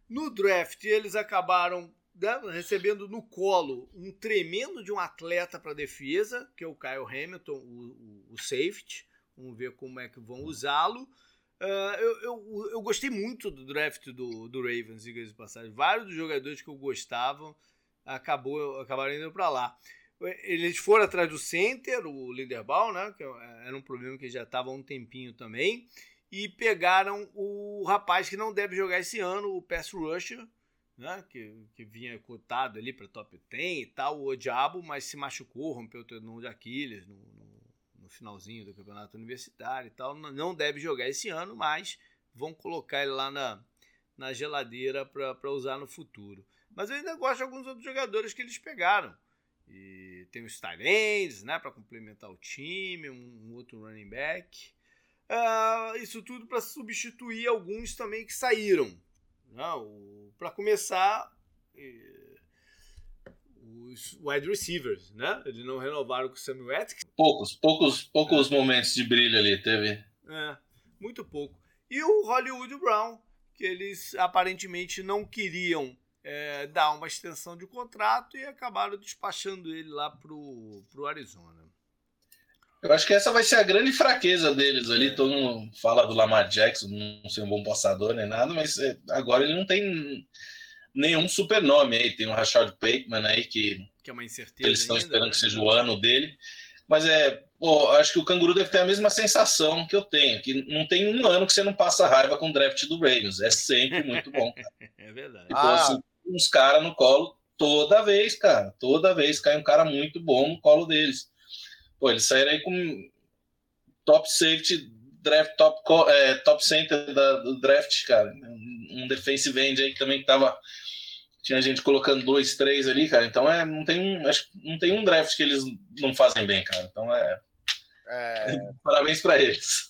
Speaker 1: No draft, eles acabaram né, recebendo no colo um tremendo de um atleta para defesa, que é o Kyle Hamilton, o, o, o safety. Vamos ver como é que vão usá-lo. Uh, eu, eu, eu, gostei muito do draft do, do Ravens, diga de passagem. Vários dos jogadores que eu gostava acabou, acabaram indo para lá. Eles foram atrás do center, o Linderbaum, né? Que era um problema que já estava há um tempinho também. E pegaram o rapaz que não deve jogar esse ano, o pass rusher, né? Que, que vinha cotado ali para top 10 e tal, o Diabo, mas se machucou, rompeu o tendão de Aquiles no, no no finalzinho do campeonato universitário e tal. Não deve jogar esse ano, mas vão colocar ele lá na, na geladeira para usar no futuro. Mas eu ainda gosto de alguns outros jogadores que eles pegaram. E tem os Tyrands, né, para complementar o time, um, um outro running back. Uh, isso tudo para substituir alguns também que saíram. Né? Para começar, os wide receivers, né? Eles não renovaram com o Samuel Atkins.
Speaker 3: Poucos, poucos, poucos é. momentos de brilho ali teve.
Speaker 1: É, muito pouco. E o Hollywood Brown, que eles aparentemente não queriam é, dar uma extensão de contrato e acabaram despachando ele lá pro, pro Arizona.
Speaker 3: Eu acho que essa vai ser a grande fraqueza deles ali. É. Todo mundo fala do Lamar Jackson, não ser um bom passador nem nada, mas é, agora ele não tem nenhum super nome aí. Tem o Rashad Bateman aí que,
Speaker 1: que é uma incerteza.
Speaker 3: Eles estão esperando né? que seja o ano dele. Mas é, pô, acho que o Canguru deve ter a mesma sensação que eu tenho, que não tem um ano que você não passa raiva com o draft do Ravens. É sempre muito bom. Cara.
Speaker 1: é verdade.
Speaker 3: Então, ah. assim, uns caras no colo toda vez, cara. Toda vez cai um cara muito bom no colo deles. Pô, eles saíram aí com top safety, draft top, é, top center da, do draft, cara. Um defensive end aí que também tava tinha gente colocando dois, três ali, cara. Então é, não tem um, acho, não tem um draft que eles não fazem bem, cara. Então é. é... Parabéns para eles.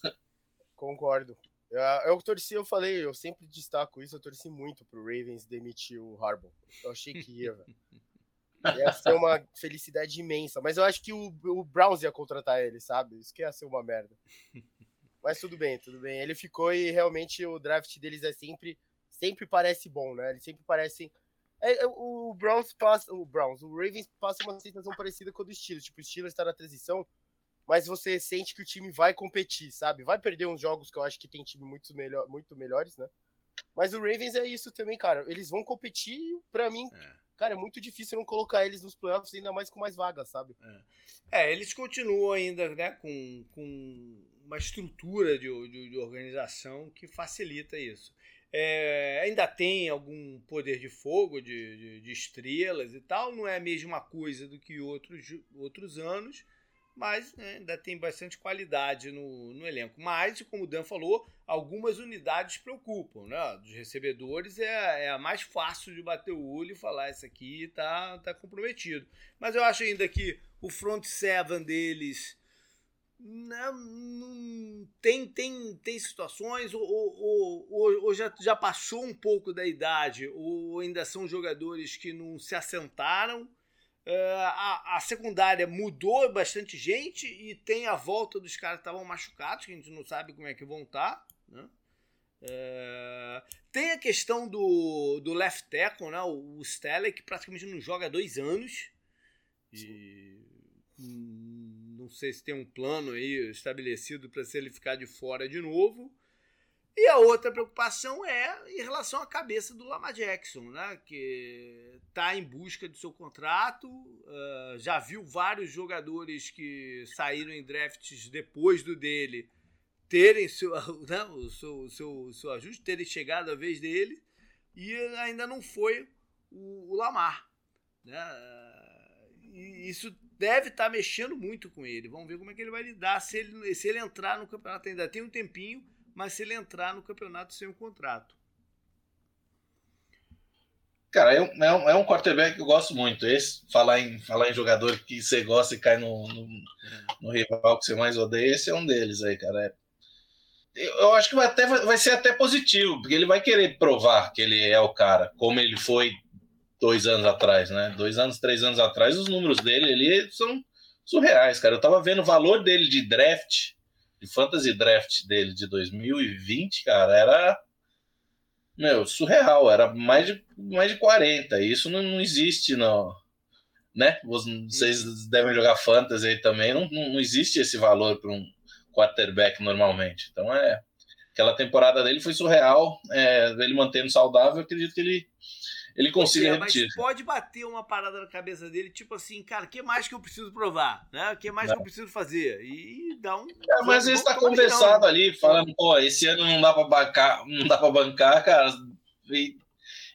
Speaker 2: Concordo. Eu, eu torci, eu falei, eu sempre destaco isso, eu torci muito pro Ravens demitir o Harbaugh. Eu achei que ia, velho. Ia ser uma felicidade imensa. Mas eu acho que o, o Browns ia contratar ele, sabe? Isso que ia ser uma merda. Mas tudo bem, tudo bem. Ele ficou e realmente o draft deles é sempre, sempre parece bom, né? Eles sempre parecem é, é, o Browns passa. O Browns, o Ravens passa uma sensação parecida com o do Steelers. Tipo, o Steelers está na transição, mas você sente que o time vai competir, sabe? Vai perder uns jogos que eu acho que tem time muito, melhor, muito melhores, né? Mas o Ravens é isso também, cara. Eles vão competir, para mim, é. Cara, é muito difícil não colocar eles nos playoffs, ainda mais com mais vagas, sabe?
Speaker 1: É, é eles continuam ainda, né, com, com uma estrutura de, de, de organização que facilita isso. É, ainda tem algum poder de fogo, de, de, de, estrelas e tal. Não é a mesma coisa do que outros, outros anos, mas né, ainda tem bastante qualidade no, no elenco. Mas, como o Dan falou, algumas unidades preocupam. Né? Dos recebedores é, é mais fácil de bater o olho e falar: isso aqui está tá comprometido. Mas eu acho ainda que o front seven deles não, não, tem, tem, tem situações, ou, ou, ou, ou, já, já passou um pouco da idade, ou ainda são jogadores que não se assentaram. Uh, a, a, secundária mudou bastante gente e tem a volta dos caras que estavam machucados, que a gente não sabe como é que vão estar. Tá, né? Uh, tem a questão do, do left tackle, né? o, o que praticamente não joga há dois anos. E, hum, não sei se tem um plano aí estabelecido para se ele ficar de fora de novo. E a outra preocupação é em relação à cabeça do Lamar Jackson, né? que está em busca do seu contrato. Uh, já viu vários jogadores que saíram em drafts depois do dele terem seu, né? o seu, seu, seu ajuste, terem chegado a vez dele, e ainda não foi o, o Lamar. Né? E isso deve estar tá mexendo muito com ele. Vamos ver como é que ele vai lidar se ele, se ele entrar no campeonato. Ainda tem um tempinho mas se ele entrar no campeonato sem um contrato.
Speaker 3: Cara, é um, é um quarterback que eu gosto muito. Esse, falar em, falar em jogador que você gosta e cai no, no, no rival que você mais odeia, esse é um deles aí, cara. É, eu acho que vai, até, vai ser até positivo, porque ele vai querer provar que ele é o cara, como ele foi dois anos atrás, né? Dois anos, três anos atrás, os números dele ali são surreais, cara. Eu tava vendo o valor dele de draft de fantasy draft dele de 2020, cara, era meu, surreal, era mais de, mais de 40. Isso não, não existe no, né? Vocês devem jogar fantasy aí também, não, não existe esse valor para um quarterback normalmente. Então é aquela temporada dele foi surreal, é, ele mantendo saudável, eu acredito que ele ele consiga é, repetir.
Speaker 1: Mas pode bater uma parada na cabeça dele, tipo assim, cara, o que mais que eu preciso provar? Né? O que mais não. que eu preciso fazer? E dá um.
Speaker 3: É, mas às vezes tá conversado ali, falando, pô, esse ano não dá pra bancar, não dá pra bancar, cara. E,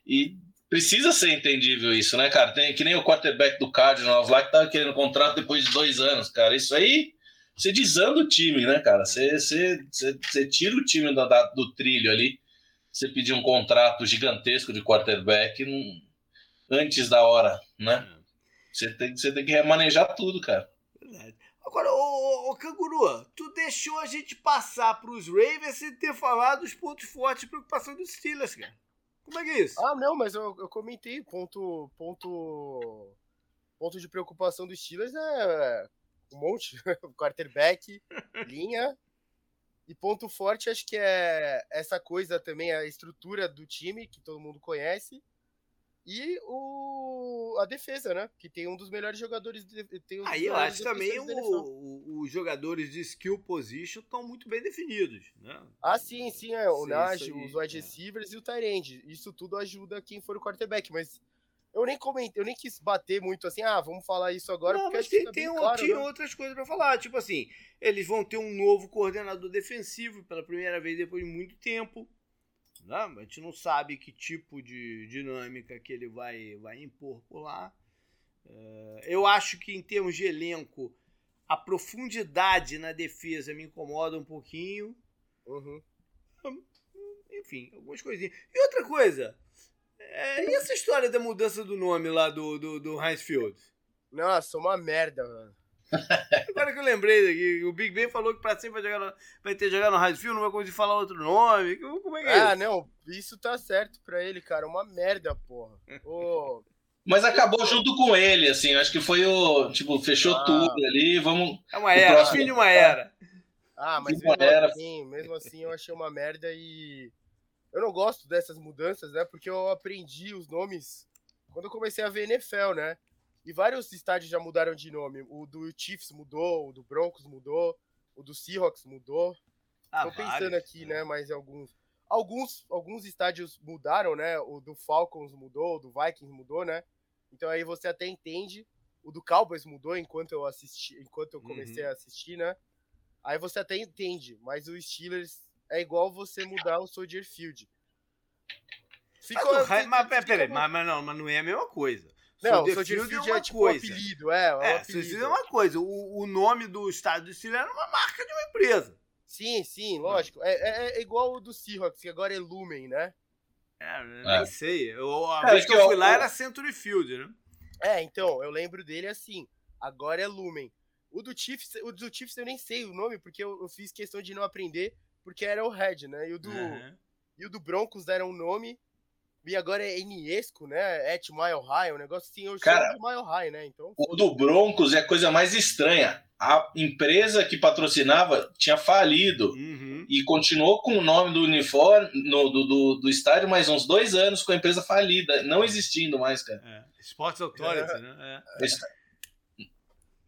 Speaker 3: e precisa ser entendível isso, né, cara? Tem que nem o quarterback do Cardinals lá que tá querendo contrato depois de dois anos, cara. Isso aí você desanda o time, né, cara? Você, você, você, você tira o time do, do trilho ali você pedir um contrato gigantesco de quarterback antes da hora, né? Você tem, você tem que remanejar tudo, cara.
Speaker 1: Verdade. Agora, ô, ô, ô Canguru, tu deixou a gente passar para os Ravens sem ter falado dos pontos fortes e preocupação dos Steelers, cara. Como é que é isso?
Speaker 2: Ah, não, mas eu, eu comentei, ponto, ponto, ponto de preocupação dos Steelers é um monte, quarterback, linha, e ponto forte, acho que é essa coisa também, a estrutura do time, que todo mundo conhece. E o, a defesa, né? Que tem um dos melhores jogadores. De, tem um
Speaker 1: Aí eu acho também os jogadores de skill position estão muito bem definidos, né?
Speaker 2: Ah, sim, sim. É, o Nash, os wide é. receivers é. e o Tyrande. Isso tudo ajuda quem for o quarterback, mas eu nem comentei, eu nem quis bater muito assim, ah, vamos falar isso agora,
Speaker 1: não, porque mas tem, tem um, claro, tinha né? outras coisas para falar, tipo assim, eles vão ter um novo coordenador defensivo pela primeira vez depois de muito tempo. Né? A gente não sabe que tipo de dinâmica que ele vai, vai impor por lá. É, eu acho que em termos de elenco, a profundidade na defesa me incomoda um pouquinho.
Speaker 2: Uhum.
Speaker 1: Enfim, algumas coisinhas. E outra coisa, é, e essa história da mudança do nome lá do, do, do Heinz Field?
Speaker 2: Nossa, uma merda, mano.
Speaker 1: Agora que eu lembrei daqui, o Big Ben falou que pra sempre vai, jogar no, vai ter jogado no Heinz Field, não vai conseguir falar outro nome. Como é que é
Speaker 2: Ah, isso? não, isso tá certo pra ele, cara. Uma merda, porra. Oh.
Speaker 3: Mas acabou junto com ele, assim. Acho que foi o. Tipo, fechou ah. tudo ali. Vamos.
Speaker 1: É uma era, próximo... fim de uma era.
Speaker 2: Ah, mas mesmo era. assim, mesmo assim eu achei uma merda e eu não gosto dessas mudanças, né? Porque eu aprendi os nomes quando eu comecei a ver NFL, né? E vários estádios já mudaram de nome. O do Chiefs mudou, o do Broncos mudou, o do Seahawks mudou. Ah, Tô pensando vários, aqui, né? Mas alguns. Alguns, alguns estádios mudaram, né? O do Falcons mudou, o do Vikings mudou, né? Então aí você até entende. O do Cowboys mudou enquanto eu assisti, enquanto eu comecei uhum. a assistir, né? Aí você até entende, mas o Steelers é igual você mudar o Soldier Field.
Speaker 1: Ficou, mas, fica, mas, fica, peraí, mas, mas, não, mas não é a mesma coisa.
Speaker 2: Não, Soldier, Soldier Field, Field é, é, tipo coisa. um apelido, é. É, um
Speaker 1: é
Speaker 2: apelido.
Speaker 1: é uma coisa. O, o nome do estádio do Steelers era uma marca de uma empresa.
Speaker 2: Sim, sim, lógico. É, é, é igual o do Seahawks, que agora é Lumen, né?
Speaker 1: É, nem sei. Eu, a vez que eu fui lá era Century Field, né?
Speaker 2: É, então, eu lembro dele assim. Agora é Lumen. O do Chiefs, o do Chiefs eu nem sei o nome, porque eu, eu fiz questão de não aprender, porque era o Red, né? E o do, uhum. e o do Broncos deram um nome E agora é Eniesco, né? At Mile High, um negócio assim, eu
Speaker 3: Cara,
Speaker 2: chamo de Mile High, né? Então,
Speaker 3: O do Broncos é a coisa mais estranha. A empresa que patrocinava tinha falido
Speaker 1: Uhum.
Speaker 3: e continuou com o nome do uniforme no, do, do, do estádio mais uns dois anos com a empresa falida, não existindo mais, cara.
Speaker 1: É. Sports Authority, né? É.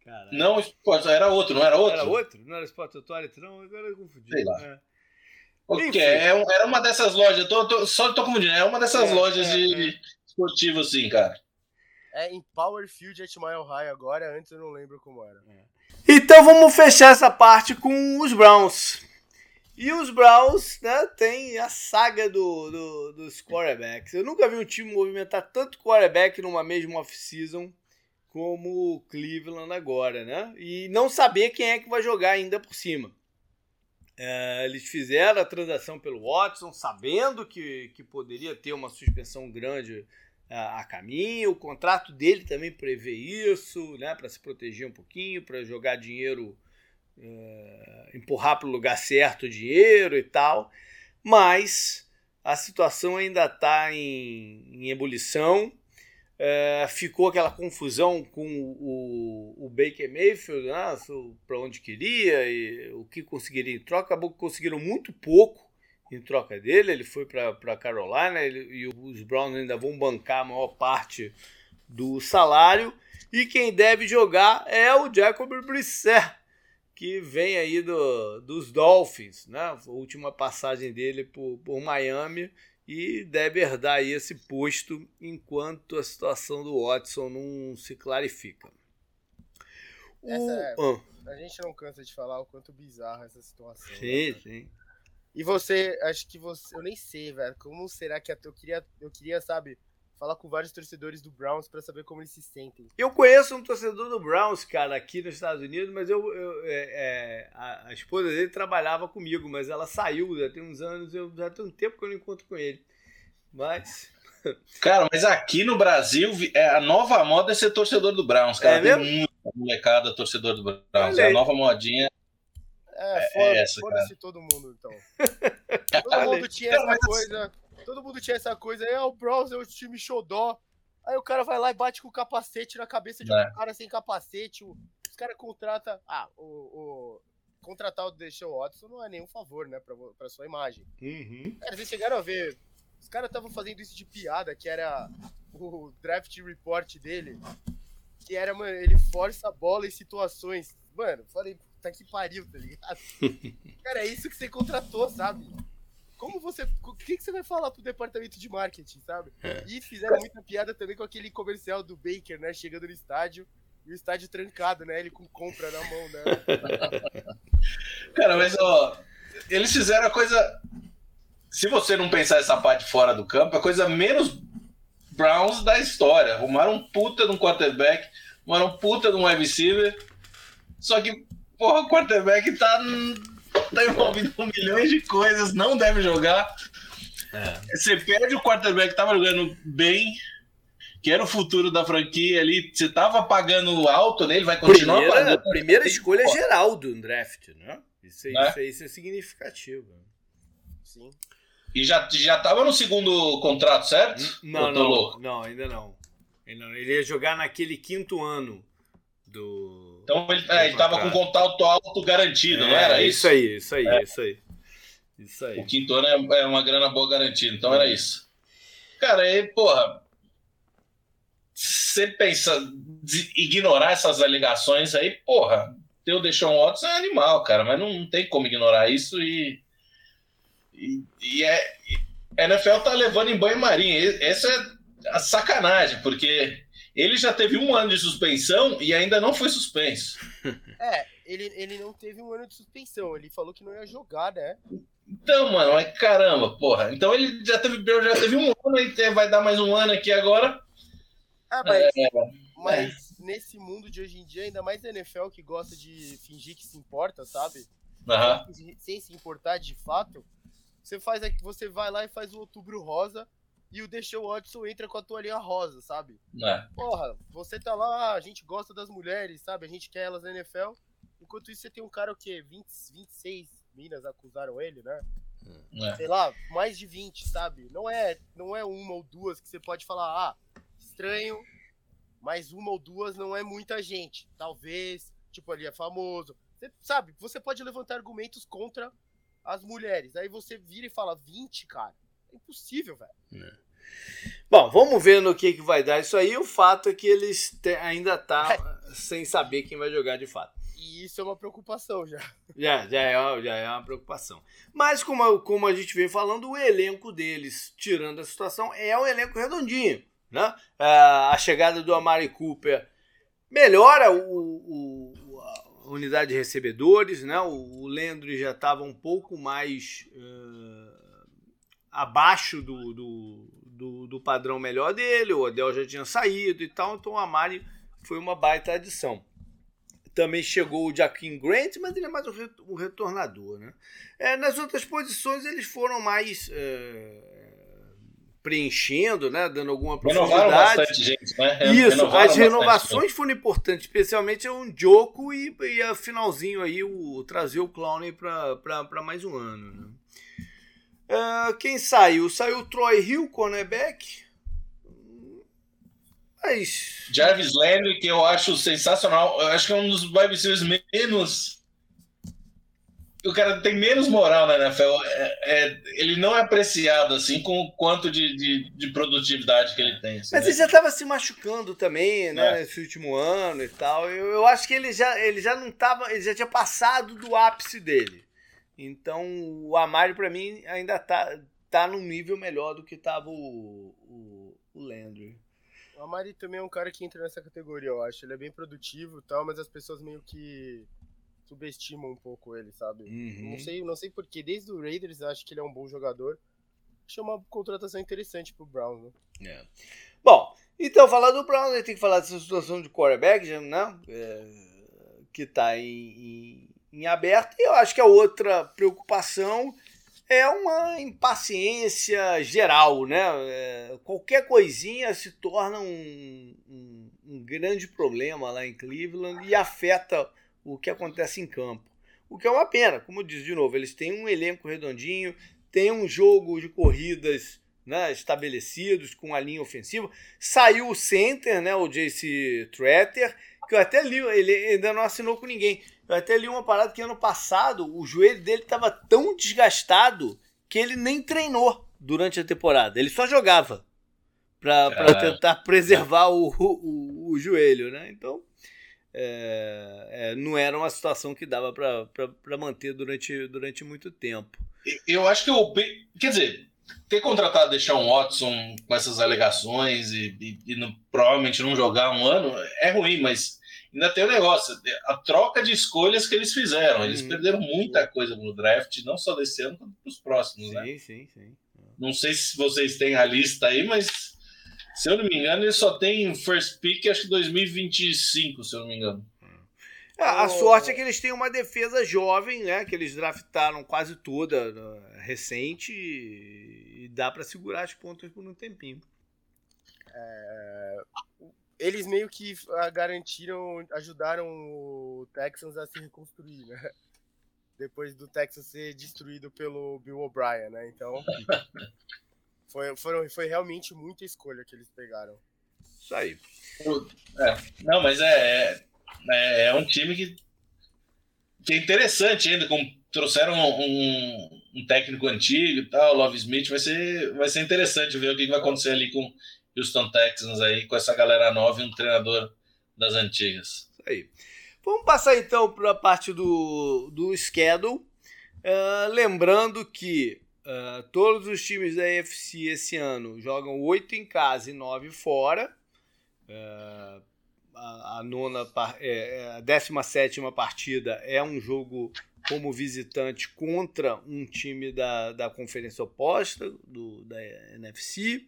Speaker 1: Caralho.
Speaker 3: Não, pô, era outro, não era outro?
Speaker 1: Era outro? Não era Sports Authority, não? Agora eu confundi.
Speaker 3: Sei lá.
Speaker 1: É. Enfim.
Speaker 3: é era uma dessas lojas, eu tô, tô- só tô confundindo, é uma dessas
Speaker 1: É,
Speaker 3: lojas
Speaker 1: é,
Speaker 3: de esportivo, assim, cara.
Speaker 2: é em Power Field at Mile High agora, antes eu não lembro como era.
Speaker 1: Então vamos fechar essa parte com os Browns. E os Browns, né, tem a saga do, do- dos quarterbacks. Eu nunca vi um time movimentar tanto quarterback numa mesma off-season como o Cleveland agora, né? E não saber quem é que vai jogar ainda por cima. É, eles fizeram a transação pelo Watson, sabendo que, que poderia ter uma suspensão grande a, a caminho. O contrato dele também prevê isso, né? Para se proteger um pouquinho, para jogar dinheiro, é, empurrar para o lugar certo o dinheiro e tal. Mas a situação ainda está em, em ebulição. É, ficou aquela confusão com o, o Baker Mayfield, né, para onde queria e o que conseguiria em troca. Acabou que conseguiram muito pouco em troca dele. Ele foi para Carolina ele, e os Browns ainda vão bancar a maior parte do salário. E quem deve jogar é o Jacob Brissett, que vem aí do, dos Dolphins, né? A última passagem dele por, por Miami e deve herdar aí esse posto enquanto a situação do Watson não se clarifica.
Speaker 2: Essa é-
Speaker 1: Ah,
Speaker 2: A gente não cansa de falar o quanto bizarra essa situação. né,
Speaker 1: sim,
Speaker 2: cara?
Speaker 1: sim.
Speaker 2: E você, acho que você, eu nem sei, velho, como será que a- eu queria, eu queria, sabe, falar com vários torcedores do Browns pra saber como eles se sentem.
Speaker 1: Eu conheço um torcedor do Browns, cara, aqui nos Estados Unidos, mas eu, eu- é, é, a, a esposa dele trabalhava comigo, mas ela saiu, já tem uns anos, eu já tem um tempo que eu não encontro com ele. Mas.
Speaker 3: Cara, mas aqui no Brasil, é, a nova moda é ser torcedor do Browns, cara.
Speaker 1: É
Speaker 3: Tem
Speaker 1: mesmo?
Speaker 3: muita molecada torcedor do Browns.
Speaker 1: Olha
Speaker 3: É a nova modinha.
Speaker 2: É, foda-
Speaker 3: essa,
Speaker 2: foda-se todo mundo, então. Todo mundo tinha essa
Speaker 3: mas-
Speaker 2: coisa, todo mundo tinha essa coisa, é, o Browns é o time xodó. Aí o cara vai lá e bate com o capacete na cabeça de
Speaker 3: É.
Speaker 2: um cara sem capacete. o- Os caras contratam. Ah, o, o- Contratar o Deshaun Watson não é nenhum favor, né, pra, pra sua imagem.
Speaker 1: Uhum.
Speaker 2: Cara, vocês chegaram a ver. Os caras estavam fazendo isso de piada, que era o draft report dele. Que era, mano, ele força a bola em situações. Mano, falei, puta que pariu, tá ligado? Cara, é isso que você contratou, sabe? Como você. O que, que você vai falar pro departamento de marketing, sabe? E fizeram muita piada também com aquele comercial do Baker, né? Chegando no estádio. E o estádio trancado, né? Ele com compra na mão, né?
Speaker 3: Cara, mas ó, eles fizeram a coisa. Se você não pensar essa parte fora do campo, a coisa menos Browns da história. Arrumaram um puta de um quarterback, arrumaram um puta de um wide receiver. Só que, porra, o quarterback tá, tá envolvido com milhões de coisas, não deve jogar. Você perde o quarterback que tava jogando bem, que era o futuro da franquia ali. Você tava pagando alto nele, vai continuar
Speaker 1: Primeira,
Speaker 3: pagando.
Speaker 1: primeira escolha geral do draft, né? Isso, aí-
Speaker 3: Né?
Speaker 1: isso, aí- isso é significativo.
Speaker 2: Sim.
Speaker 3: E já, já tava no segundo contrato, certo?
Speaker 1: Não, não, não. Ainda não. Ele ia jogar naquele quinto ano do.
Speaker 3: Então ele, é, ele tava com contrato alto garantido, não era isso?
Speaker 1: Isso aí, isso aí,
Speaker 3: É.
Speaker 1: isso aí. Isso
Speaker 3: O
Speaker 1: aí.
Speaker 3: quinto ano é, é uma grana boa garantida, então era isso. Cara, aí, porra. Você pensa, de ignorar essas alegações aí, porra, ter o Deshaun Watson é animal, cara, mas não, não tem como ignorar isso e. E, e é. A NFL tá levando em banho-marinha. E- Essa é a sacanagem, porque ele já teve um ano de suspensão e ainda não foi suspenso.
Speaker 2: É, ele, ele não teve um ano de suspensão. Ele falou que não ia jogar, né?
Speaker 3: Então, mano, mas caramba, porra. Então ele já teve, já teve um ano e vai dar mais um ano aqui agora.
Speaker 2: Ah, mas,
Speaker 3: É,
Speaker 2: mas nesse mundo de hoje em dia, ainda mais a NFL que gosta de fingir que se importa, sabe?
Speaker 3: Aham.
Speaker 2: Sem- Sem se importar de fato, você faz aqui, você vai lá e faz o outubro rosa e o Deshaun Watson entra com a toalhinha rosa, sabe?
Speaker 3: É.
Speaker 2: Porra, você tá lá, a gente gosta das mulheres, sabe? A gente quer elas na NFL. Enquanto isso, você tem um cara o quê? 20, 26 minas acusaram ele, né? É. Sei lá, mais de 20, sabe? Não é, não é uma ou duas que você pode falar, ah, estranho, mas uma ou duas não é muita gente. Talvez, tipo, ali é famoso. Você sabe, você pode levantar argumentos contra as mulheres. Aí você vira e fala 20, cara. É impossível, velho. É.
Speaker 1: Bom, vamos ver no que, que vai dar isso aí. O fato é que eles ainda tá sem saber quem vai jogar de fato.
Speaker 2: E isso é uma preocupação já.
Speaker 1: Já, já é, já é uma preocupação. Mas como, como a gente vem falando, o elenco deles, tirando a situação, é um elenco redondinho. Né? A chegada do Amari Cooper melhora o, o a unidade de recebedores, né? O, o Landry já estava um pouco mais uh, abaixo do, do, do, do, padrão melhor dele, o Odell já tinha saído e tal, então o Amari foi uma baita adição. Também chegou o Jaquim Grant, mas ele é mais um retornador. Né? É, nas outras posições eles foram mais é, preenchendo, né, dando alguma
Speaker 3: profundidade. Renovaram bastante gente, né?
Speaker 1: Isso, Renovaram as renovações foram importantes, especialmente o Joko e, e a finalzinho aí, o, trazer o Clowney para mais um ano. Né? Uh, quem saiu? Saiu o Troy Hill, cornerback. Mas...
Speaker 3: Jarvis Landry, que eu acho sensacional. Eu acho que é um dos wide receivers menos. O cara tem menos moral na NFL. É, é, ele não é apreciado assim com o quanto de, de, de produtividade que ele tem. Assim,
Speaker 1: Mas né? ele já estava se machucando também, né? É. Nesse último ano e tal. Eu, eu acho que ele já, ele já não estava. Ele já tinha passado do ápice dele. Então o Amari, para mim, ainda tá, tá num nível melhor do que estava o, o, o Landry.
Speaker 2: O Amari também é um cara que entra nessa categoria, eu acho. Ele é bem produtivo e tal, mas as pessoas meio que subestimam um pouco ele, sabe? Uhum. Não sei, não sei porquê. Desde o Raiders eu acho que ele é um bom jogador. Acho uma contratação interessante pro Browns, né?
Speaker 1: É. Bom, então falar do Browns, a gente tem que falar dessa situação de quarterback, né? É, que tá em, em, em aberto. E eu acho que a outra preocupação é uma impaciência geral, né? É, qualquer coisinha se torna um, um, um, grande problema lá em Cleveland e afeta o que acontece em campo. O que é uma pena, como eu disse de novo, eles têm um elenco redondinho, têm um jogo de corridas né, estabelecidos com a linha ofensiva. Saiu o center, né, o JC Tretter, que eu até li, ele ainda não assinou com ninguém. Eu até li uma parada que ano passado o joelho dele estava tão desgastado que ele nem treinou durante a temporada. Ele só jogava para tentar preservar o, o, o, joelho, né? Então é, é, não era uma situação que dava para manter durante, durante muito tempo.
Speaker 3: Eu acho que o quer dizer ter contratado deixar um Watson com essas alegações e, e, e não, provavelmente não jogar um ano é ruim, mas ainda tem o negócio, a troca de escolhas que eles fizeram. Eles hum. perderam muita coisa no draft, não só desse ano, quanto para os próximos,
Speaker 1: sim,
Speaker 3: né?
Speaker 1: Sim, sim, sim.
Speaker 3: Não sei se vocês têm a lista aí, mas se eu não me engano, eles só tem first pick, acho que 2025, se eu não me engano.
Speaker 1: É, a sorte é que eles têm uma defesa jovem, né? Que eles draftaram quase toda uh, recente e dá para segurar as pontas por um tempinho.
Speaker 2: É, eles meio que ah, garantiram, ajudaram o Texans a se reconstruir, né? Depois do Texas ser destruído pelo Bill O'Brien, né? Então, foi, foram, foi realmente muita escolha que eles pegaram.
Speaker 1: Isso aí.
Speaker 3: É, não, mas é, é, é, um time que, que é interessante ainda, como trouxeram um, um, técnico antigo e tal, Love Smith, vai ser, vai ser interessante ver o que vai acontecer ali com Houston Texans aí, com essa galera nova e um treinador das antigas.
Speaker 1: Isso aí. Vamos passar então para a parte do, do schedule. Uh, lembrando que uh, todos os times da AFC esse ano jogam oito em casa e nove fora. Uh, a, a, nona, é, é a 17 partida é um jogo como visitante contra um time da, da conferência oposta, do, da NFC.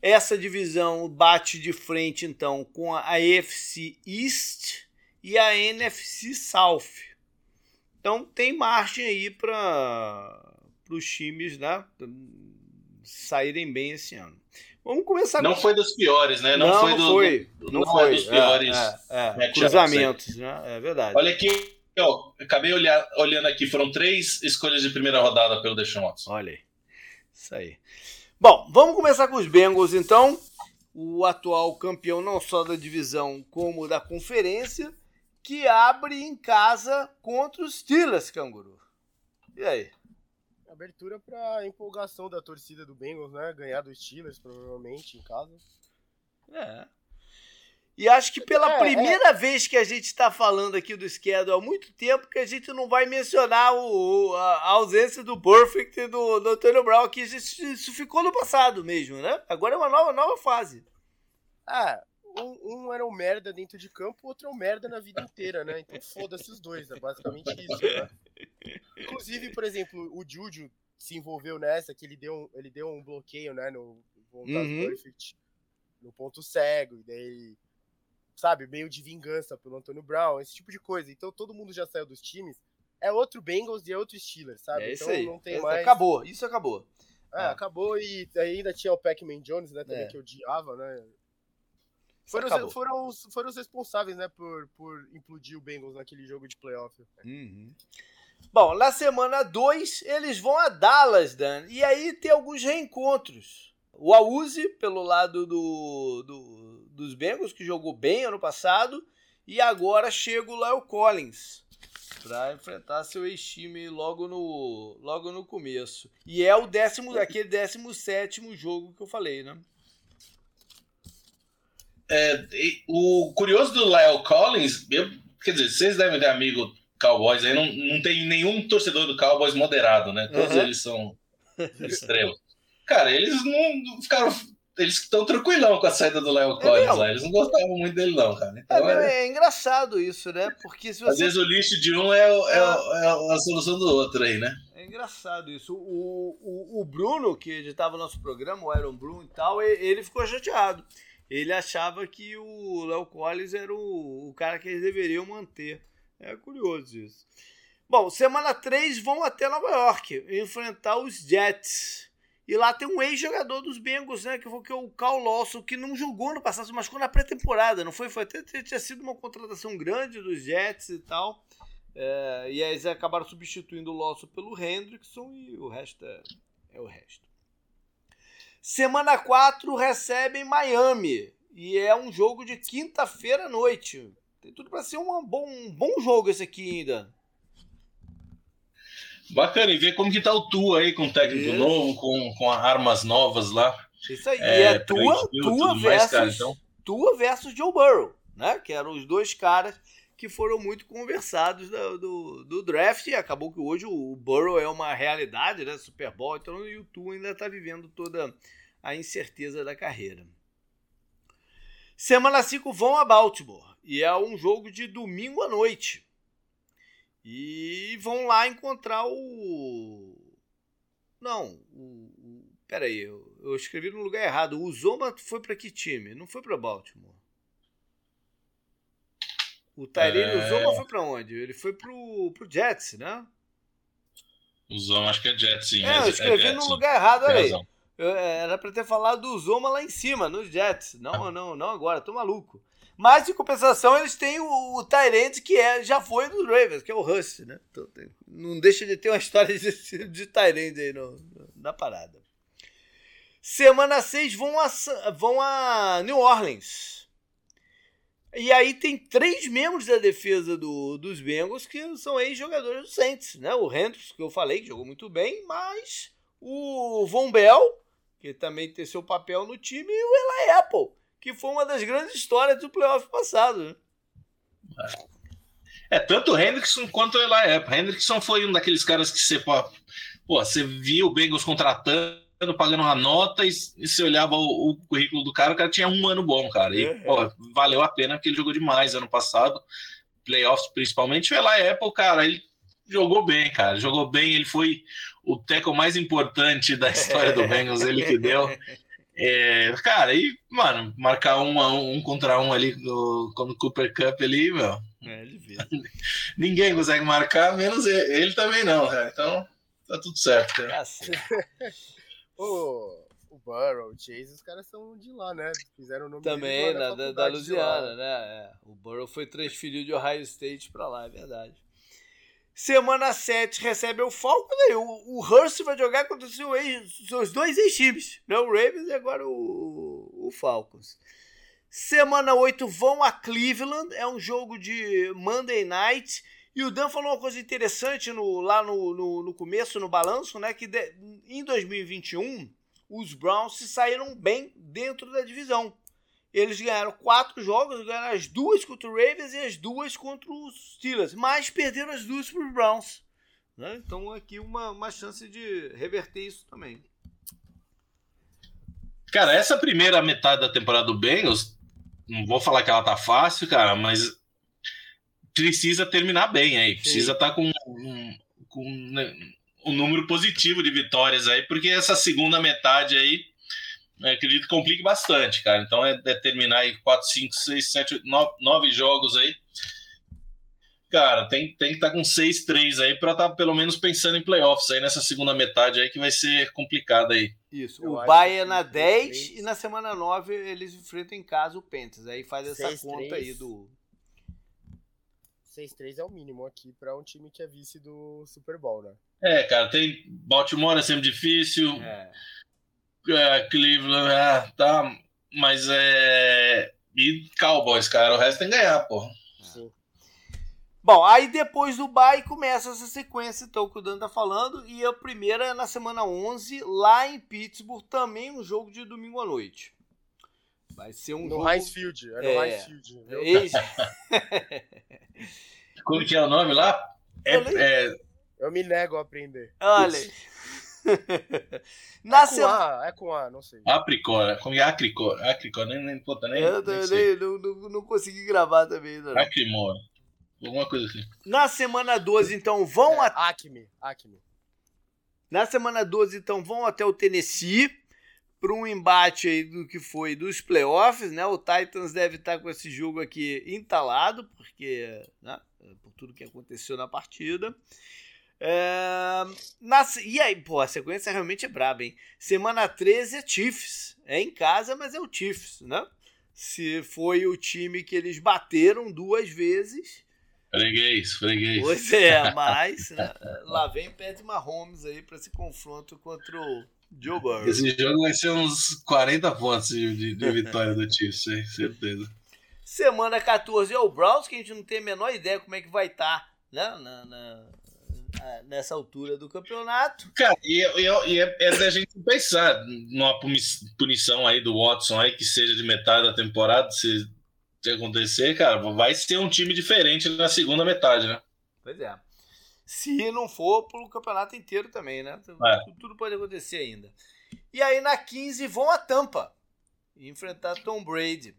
Speaker 1: Essa divisão bate de frente então com a AFC East e a NFC South. Então tem margem aí para os times né, saírem bem esse ano. Vamos começar.
Speaker 3: Não
Speaker 1: com...
Speaker 3: foi dos piores, né?
Speaker 1: Não,
Speaker 3: não
Speaker 1: foi,
Speaker 3: do,
Speaker 1: foi.
Speaker 3: Do,
Speaker 1: não, não foi.
Speaker 3: dos piores
Speaker 1: é, é, é. cruzamentos, né? É verdade.
Speaker 3: Olha aqui Eu acabei olhar, olhando aqui, foram três escolhas de primeira rodada pelo Deshaun Watson.
Speaker 1: Olha aí. Isso aí. Bom, vamos começar com os Bengals então. O atual campeão não só da divisão como da conferência, que abre em casa contra os Steelers, Canguru. E aí?
Speaker 2: Abertura para empolgação da torcida do Bengals, né? Ganhar dos Steelers, provavelmente, em casa.
Speaker 1: É. E acho que pela é, é. primeira é. vez que a gente está falando aqui do schedule há muito tempo que a gente não vai mencionar o, a, ausência do Perfect e do, do Antônio Brown, que isso, isso, ficou no passado mesmo, né? Agora é uma nova, nova fase.
Speaker 2: Ah, um, um era um merda dentro de campo, o outro é um merda na vida inteira, né? Então foda-se os dois, é basicamente isso, né? Inclusive, por exemplo, o Juju se envolveu nessa, que ele deu um, ele deu um bloqueio, né, no uhum. Perfect, no ponto cego, e daí, sabe, meio de vingança pelo Antônio Brown, esse tipo de coisa. Então todo mundo já saiu dos times. É outro Bengals e é outro Steelers, sabe?
Speaker 1: É
Speaker 2: isso
Speaker 1: então
Speaker 2: aí.
Speaker 1: não tem mais. Acabou, isso acabou.
Speaker 2: É, ah. acabou e ainda tinha o Pac-Man Jones, né, também, é. que eu odiava, né? Foram, os, foram, os, foram os responsáveis, né, por, por implodir o Bengals naquele jogo de playoff.
Speaker 1: Uhum. Bom, na semana 2 eles vão a Dallas, Dan, e aí tem alguns reencontros. O Auzi, pelo lado do, do, dos Bengals, que jogou bem ano passado, e agora chega o Lyle Collins para enfrentar seu ex-time logo no, logo no começo. E é o décimo, aquele 17 jogo que eu falei, né?
Speaker 3: É, o curioso do Lyle Collins, eu, quer dizer, vocês devem ter amigo Cowboys aí, não, não tem nenhum torcedor do Cowboys moderado, né? Todos uhum. eles são extremos. Cara, eles não ficaram. Eles estão tranquilão com a saída do é Collins é lá. Eles não gostavam muito dele, não, cara. Então,
Speaker 1: é, é... é, engraçado isso, né? Porque se você...
Speaker 3: Às vezes o lixo de um é, é, é a solução do outro aí, né?
Speaker 1: É engraçado isso. O, o, o Bruno, que editava o nosso programa, o Iron Bruno e tal, ele ficou chateado ele achava que o Léo Collins era o, o cara que eles deveriam manter. É curioso isso. Bom, semana 3 vão até Nova York enfrentar os Jets. E lá tem um ex-jogador dos Bengals, né? Que foi que é o Cal Lawson, que não jogou no passado, mas ficou na pré-temporada, não foi? Foi até tinha sido uma contratação grande dos Jets e tal. É, e aí eles acabaram substituindo o Lawson pelo Hendrickson e o resto é, é o resto. Semana 4 recebe Miami. E é um jogo de quinta-feira à noite. Tem tudo para ser um bom, um bom jogo esse aqui ainda.
Speaker 3: Bacana, e ver como que tá o Tu aí com o técnico Isso. novo, com, com armas novas lá.
Speaker 1: Isso aí. É, e é tua, tua versus, mais, cara, então. tua versus Joe Burrow, né? Que eram os dois caras que foram muito conversados do, do, do, draft. E acabou que hoje o Burrow é uma realidade, né? Super Bowl, então o YouTube ainda está vivendo toda a incerteza da carreira. Semana 5 vão a Baltimore. E é um jogo de domingo à noite. E vão lá encontrar o. Não, o. o... Peraí, eu, eu escrevi no lugar errado. O Zoma foi para que time? Não foi para Baltimore. O Tyrene é... Uzoma foi pra onde? Ele foi pro, pro Jets, né?
Speaker 3: Uzoma, acho que é Jets, sim.
Speaker 1: É, eu escrevi é no lugar errado, olha aí. Eu, é, era pra ter falado do Uzoma lá em cima, nos Jets. Não, não, não agora, tô maluco. Mas, em compensação, eles têm o, o Tyrant, que é, já foi dos Ravens, que é o Russ, né? Então, tem, não deixa de ter uma história de, de Tyrant aí no, na parada. Semana 6 vão a, vão a New Orleans. E aí tem três membros da defesa do, dos Bengals que são ex-jogadores do Saints, né? O Hendricks, que eu falei, que jogou muito bem, mas o Von Bell, que também tem seu papel no time, e o Eli Apple, que foi uma das grandes histórias do playoff passado, né?
Speaker 3: É, tanto o Hendrickson quanto o Eli Apple. Hendrickson foi um daqueles caras que você, pô, você via o Bengals contratando pagando uma nota e, e você olhava o, o, currículo do cara, o cara tinha um ano bom, cara. E, uhum. pô, valeu a pena porque ele jogou demais ano passado, playoffs principalmente. O Eli Apple, cara, ele jogou bem, cara. Jogou bem, ele foi o teco mais importante da história do Bengals, ele que deu. É, cara, e, mano, marcar um, um, um contra um ali no, no Cooper Cup ali, meu. É, Ninguém consegue marcar, menos ele, ele também não, cara. Então, tá tudo certo, cara.
Speaker 2: O, o Burrow, o Chase, os caras são de lá, né? Fizeram o nome
Speaker 1: Também, na, da, da Louisiana, né? É. O Burrow foi transferido de Ohio State pra lá, é verdade. Semana 7 recebe o Falcons, né? o, o Hurst vai jogar contra os seus dois ex-times, né? o Ravens e agora o, o Falcons. Semana 8 vão a Cleveland, é um jogo de Monday Night. E o Dan falou uma coisa interessante no, lá no, no, no, começo, no balanço, né? Que de, em 2021 os Browns se saíram bem dentro da divisão. Eles ganharam quatro jogos, ganharam as duas contra o Ravens e as duas contra os Steelers, mas perderam as duas para os Browns. Né? Então aqui uma, uma chance de reverter isso também.
Speaker 3: Cara, essa primeira metade da temporada do Bengals não vou falar que ela tá fácil, cara, mas precisa terminar bem aí. Precisa estar tá com, um, com né, um número positivo de vitórias aí, porque essa segunda metade aí, acredito que complique bastante, cara. Então é, é terminar aí 4, 5, 6, 7, 8, 9, jogos aí. Cara, tem, tem que estar tá com 6-3 aí para estar tá pelo menos pensando em playoffs aí nessa segunda metade aí que vai ser complicado aí.
Speaker 1: Isso. Eu o Bahia é na 10 3. e na semana 9 eles enfrentam em casa o Panthers. Aí faz essa 6, conta 3. aí do.
Speaker 2: 6-3 é o mínimo aqui para um time que é vice do Super Bowl, né?
Speaker 3: É, cara, tem. Baltimore é sempre difícil. É. é Cleveland, é, tá. Mas é. E Cowboys, cara, o resto tem que ganhar, pô. Sim.
Speaker 1: Bom, aí depois do bye começa essa sequência então que o Dan tá falando e a primeira é na semana 11 lá em Pittsburgh, também um jogo de domingo à noite. Vai ser um
Speaker 2: no
Speaker 1: jogo...
Speaker 2: Heinz Field, é no é, Heinz Field.
Speaker 3: Ex... Como que é o nome lá?
Speaker 2: É, eu, é... eu me nego a aprender.
Speaker 1: Olha.
Speaker 2: Na é com A, é com A, não sei.
Speaker 3: Apricó, é com Acricó, Acricó, nem, nem, puta, nem,
Speaker 1: eu nem, nem não, não, não, consegui gravar também. Não.
Speaker 3: Acrimor. Alguma coisa assim.
Speaker 1: Na semana 12, então, vão
Speaker 2: é, a... Acme, Acme.
Speaker 1: Na semana 12, então, vão até o Tennessee para um embate aí do que foi dos playoffs, né? O Titans deve estar com esse jogo aqui entalado, porque, né? Por tudo que aconteceu na partida. É... Na... E aí, pô, a sequência realmente é braba, hein? Semana 13 é Chiefs. É em casa, mas é o Chiefs, né? Se foi o time que eles bateram duas vezes
Speaker 3: Freguês, freguês.
Speaker 1: Pois é, mas né, lá vem Pat Mahomes aí para esse confronto contra o Joe Burrow.
Speaker 3: Esse jogo vai ser uns 40 pontos de, de vitória do Chiefs, certeza.
Speaker 1: Semana 14 é o Browns, que a gente não tem a menor ideia como é que vai estar tá, né, na, na, nessa altura do campeonato.
Speaker 3: Cara, e, e, e é, é da gente pensar numa punição aí do Watson aí que seja de metade da temporada, se se acontecer, cara, vai ser um time diferente na segunda metade, né?
Speaker 1: Pois é. Se não for pro campeonato inteiro também, né? É. Tudo pode acontecer ainda. E aí na 15 vão a Tampa enfrentar Tom Brady.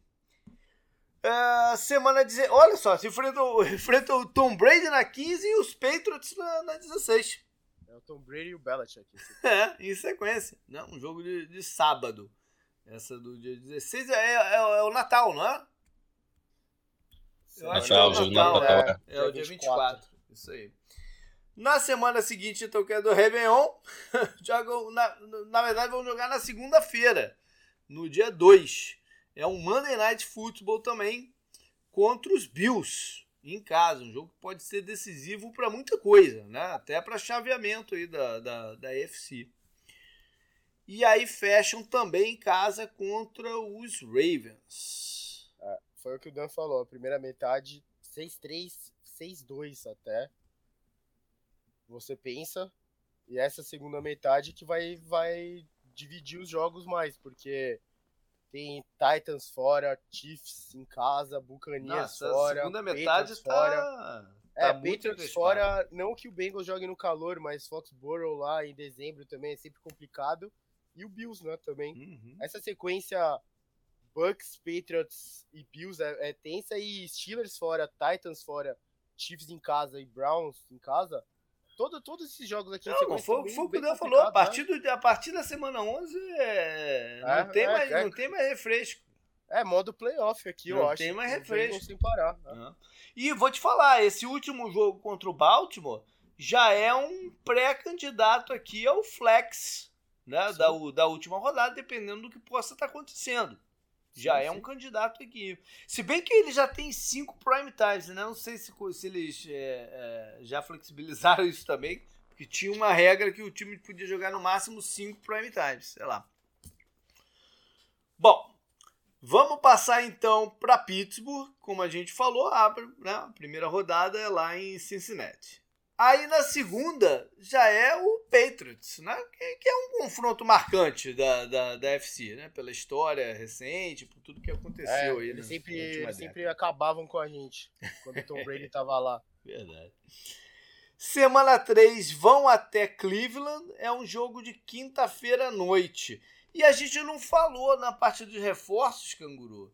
Speaker 1: Uh, semana 16. Olha só, se enfrentam, enfrentam o Tom Brady na 15 e os Patriots na, na 16.
Speaker 2: É o Tom Brady e o Belichick.
Speaker 1: é, em sequência. Né? Um jogo de, de sábado. Essa do dia 16 é, é, é o Natal, não é?
Speaker 3: Eu acho Natal, que é o Natal, Natal é,
Speaker 1: é, é o dia 24. Isso aí. Na semana seguinte, então, que é do Réveillon, jogam, na, na verdade, vão jogar na segunda-feira, no dia 2. É um Monday Night Football também contra os Bills em casa. Um jogo que pode ser decisivo para muita coisa, né? até para chaveamento aí da, da, da FC. E aí fecham também em casa contra os Ravens
Speaker 2: foi o que o Dan falou. A primeira metade, 6-3, 6-2 até. Você pensa. E essa segunda metade que vai, vai dividir os jogos mais, porque tem Titans fora, Chiefs em casa, Buccaneers fora.
Speaker 1: A segunda metade tá... fora.
Speaker 2: Tá é, Patriots fora, não que o Bengals jogue no calor, mas Foxborough lá em dezembro também é sempre complicado. E o Bills, né, também. Uhum. Essa sequência Bucks, Patriots e Bills é, é, tensa e Steelers fora, Titans fora, Chiefs em casa e Browns em casa. Todo, todos esses jogos aqui
Speaker 1: não, foi, foi o que o Dan falou. A partir, né? do, a partir da semana 11 é, não, é, tem é, mais, é. não tem mais refresco.
Speaker 2: É, modo playoff aqui,
Speaker 1: não
Speaker 2: eu acho.
Speaker 1: Tem mais refresco.
Speaker 2: Sem parar. Né?
Speaker 1: E vou te falar, esse último jogo contra o Baltimore já é um pré-candidato aqui ao flex né, da, da última rodada, dependendo do que possa estar acontecendo. Já sim, é um candidato aqui. Se bem que ele já tem cinco prime times, né? Não sei se, se eles é, é, já flexibilizaram isso também, porque tinha uma regra que o time podia jogar no máximo cinco prime times, sei lá. Bom, vamos passar então para Pittsburgh, como a gente falou, a, né, a primeira rodada é lá em Cincinnati. Aí na segunda já é o Patriots, né? Que, é um confronto marcante da, da, da FC, né? Pela história recente, por tudo que aconteceu
Speaker 2: é,
Speaker 1: aí.
Speaker 2: Eles sempre, eles sempre acabavam com a gente quando o Tom Brady tava lá.
Speaker 1: Verdade. Semana 3 vão até Cleveland, é um jogo de quinta-feira à noite. E a gente não falou na parte dos reforços, Canguru.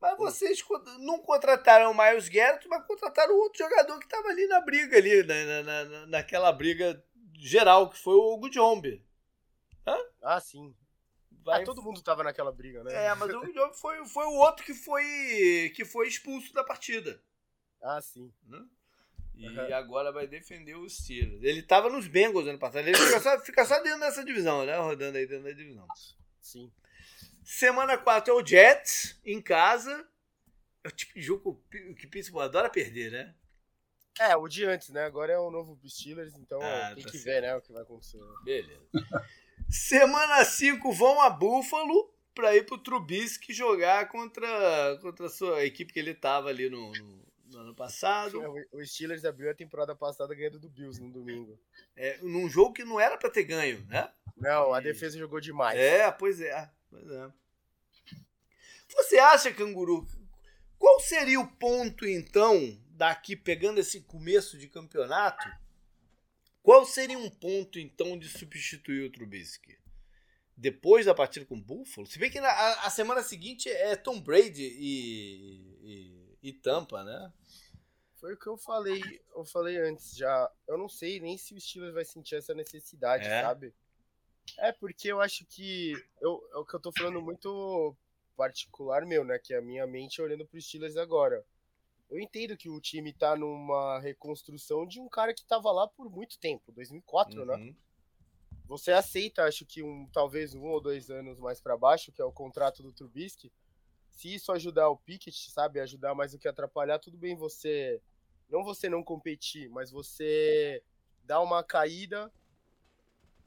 Speaker 1: Mas vocês não contrataram o Miles Garrett, mas contrataram outro jogador que estava ali na briga, ali, na, na, naquela briga geral, que foi o Hugo Jombe.
Speaker 2: Ah, sim. Vai... Ah, todo mundo estava naquela briga, né?
Speaker 1: É, mas o Hugo Jombe foi, foi o outro que foi, que foi expulso da partida.
Speaker 2: Ah, sim.
Speaker 1: Né? E uhum. agora vai defender os Steelers. Ele estava nos Bengals ano passado. Ele fica só, fica só dentro dessa divisão, né? Rodando aí dentro da divisão.
Speaker 2: Sim.
Speaker 1: Semana 4 é o Jets, em casa. É o tipo de jogo que o Pittsburgh adora perder, né?
Speaker 2: É, o de antes, né? Agora é o novo Steelers, então ah, tem tá que certo. ver, né, o que vai acontecer.
Speaker 1: Beleza. Semana 5 vão a Buffalo para ir pro Trubisky jogar contra, contra a sua equipe que ele tava ali no, no, no ano passado.
Speaker 2: O Steelers abriu a temporada passada ganhando do Bills no domingo.
Speaker 1: É, num jogo que não era para ter ganho, né?
Speaker 2: Não, a defesa jogou demais.
Speaker 1: É, pois é. Pois é. Você acha, Canguru, qual seria o ponto, então, daqui, pegando esse começo de campeonato, qual seria um ponto, então, de substituir o Trubisky? Depois da partida com o Buffalo? Se bem que na, a, a, semana seguinte é Tom Brady e, e, e Tampa, né?
Speaker 2: Foi o que eu falei, eu falei antes já. Eu não sei nem se o Steelers vai sentir essa necessidade, é? sabe? É, porque eu acho que. Eu, é o que eu tô falando muito particular meu, né? Que é a minha mente olhando pro Steelers agora. Eu entendo que o time tá numa reconstrução de um cara que tava lá por muito tempo, 2004, né? uhum. né? Você aceita, acho que um talvez um ou dois anos mais para baixo, que é o contrato do Trubisky. Se isso ajudar o Pickett, sabe, ajudar mais do que atrapalhar, tudo bem você não você não competir, mas você dar uma caída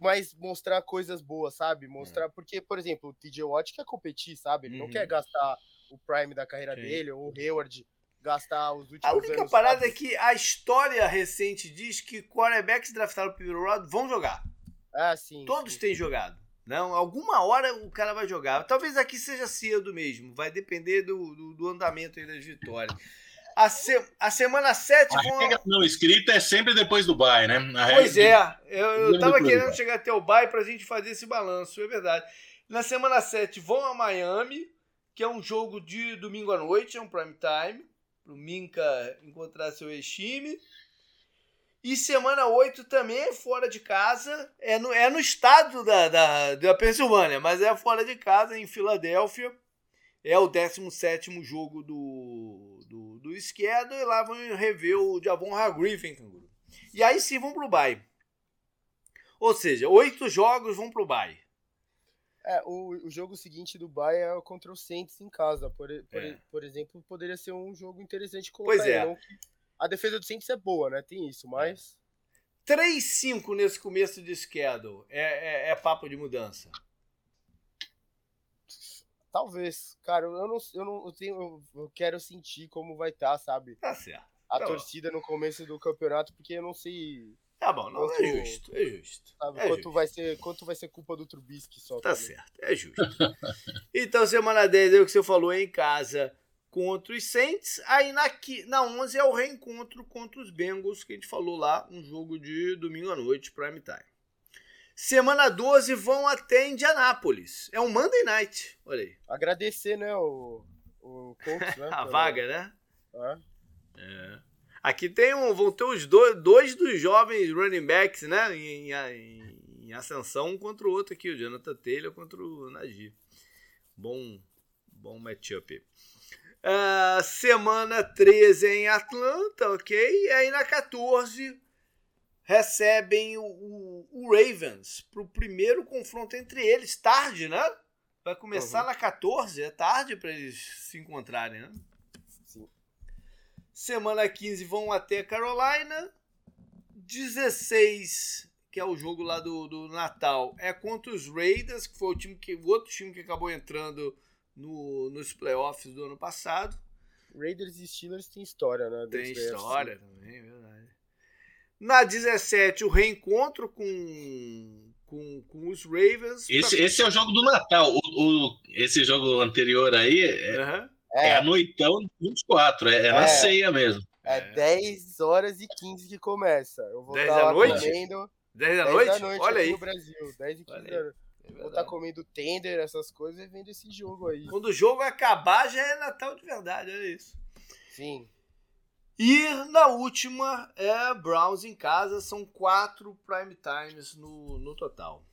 Speaker 2: mas mostrar coisas boas, sabe? Mostrar. Uhum. Porque, por exemplo, o TJ Watt quer competir, sabe? Ele uhum. não quer uhum. gastar o Prime da carreira Sim. dele, ou o Hayward gastar os últimos
Speaker 1: A única
Speaker 2: anos,
Speaker 1: parada sabe? é que a história recente diz que quarterbacks draftados no primeiro round vão jogar.
Speaker 2: Ah, sim.
Speaker 1: Todos
Speaker 2: sim.
Speaker 1: têm jogado. Não, alguma hora o cara vai jogar. Talvez aqui seja cedo mesmo. Vai depender do, do, do andamento aí das vitórias. A, se, a semana 7. A
Speaker 3: regra não escrita é sempre depois do bye, né?
Speaker 1: pois é. Eu, eu tava querendo chegar até o bye pra gente fazer esse balanço, é verdade. Na semana 7 vão a Miami, que é um jogo de domingo à noite, é um prime time. Pro Minka encontrar seu ex-time. E semana 8 também é fora de casa. É no, é no estado da, da, da Pensilvânia, mas é fora de casa, em Filadélfia. É o 17 jogo do, do, do esquerdo e lá vão rever o Javon Hargreaves, canguru. E aí sim vão pro bye. Ou seja, oito jogos vão pro bye.
Speaker 2: É, o, o jogo seguinte do Bay é contra o Saints em casa. Por, por, é. por exemplo, poderia ser um jogo interessante
Speaker 1: colocar. Pois é.
Speaker 2: a defesa do Saints é boa, né? Tem isso, mas...
Speaker 1: 3-5 nesse começo de schedule é, é, é papo de mudança.
Speaker 2: Talvez. Cara, eu não, eu não eu tenho, eu quero sentir como vai estar, tá, sabe?
Speaker 1: Tá certo.
Speaker 2: A
Speaker 1: tá
Speaker 2: torcida bom. no começo do campeonato, porque eu não sei.
Speaker 1: Tá bom, não quanto, é justo, é justo.
Speaker 2: Sabe,
Speaker 1: é
Speaker 2: quanto,
Speaker 1: justo.
Speaker 2: Vai ser, quanto vai ser culpa do Trubisky só.
Speaker 1: Tá também. certo, é justo. então, semana 10 é o que você falou em casa contra os Saints. Aí na, na 11 é o reencontro contra os Bengals, que a gente falou lá, um jogo de domingo à noite, prime time. Semana 12 vão até Indianápolis. É um Monday Night. Olha aí.
Speaker 2: Agradecer, né, o, o Colts, né?
Speaker 1: A vaga, né? É. é. Aqui tem um, vão ter os dois, dois dos jovens running backs, né? Em, em, em, ascensão, um contra o outro aqui, o Jonathan Taylor contra o Najee. Bom, bom matchup. Uh, semana 13 em Atlanta, ok? E aí na 14 recebem o, o, o Ravens para o primeiro confronto entre eles, tarde, né? Vai começar uhum. na 14, é tarde para eles se encontrarem, né? Sim. Semana 15 vão até Carolina. 16, que é o jogo lá do, do Natal, é contra os Raiders, que foi o time que o outro time que acabou entrando no, nos playoffs do ano passado.
Speaker 2: Raiders e Steelers tem história, né?
Speaker 1: Tem história também, é verdade. Na 17, o reencontro com, com, com os Ravens.
Speaker 3: Esse, pra... esse é o jogo do Natal. O, o esse jogo anterior aí é, uhum. é, é a noitão 24, é, é na é. ceia mesmo.
Speaker 2: É, é 10 horas e 15 que começa. Eu vou
Speaker 1: 10 da
Speaker 2: noite?
Speaker 1: Comendo... 10 da noite? 10 da noite Olha aí.
Speaker 2: no Brasil, 10 e 15 horas. É vou estar tá comendo tender, essas coisas, e vendo esse jogo aí.
Speaker 1: Quando o jogo acabar, já é Natal de verdade, olha isso.
Speaker 2: Sim.
Speaker 1: E na última é Browns em casa, são quatro prime times no, no total.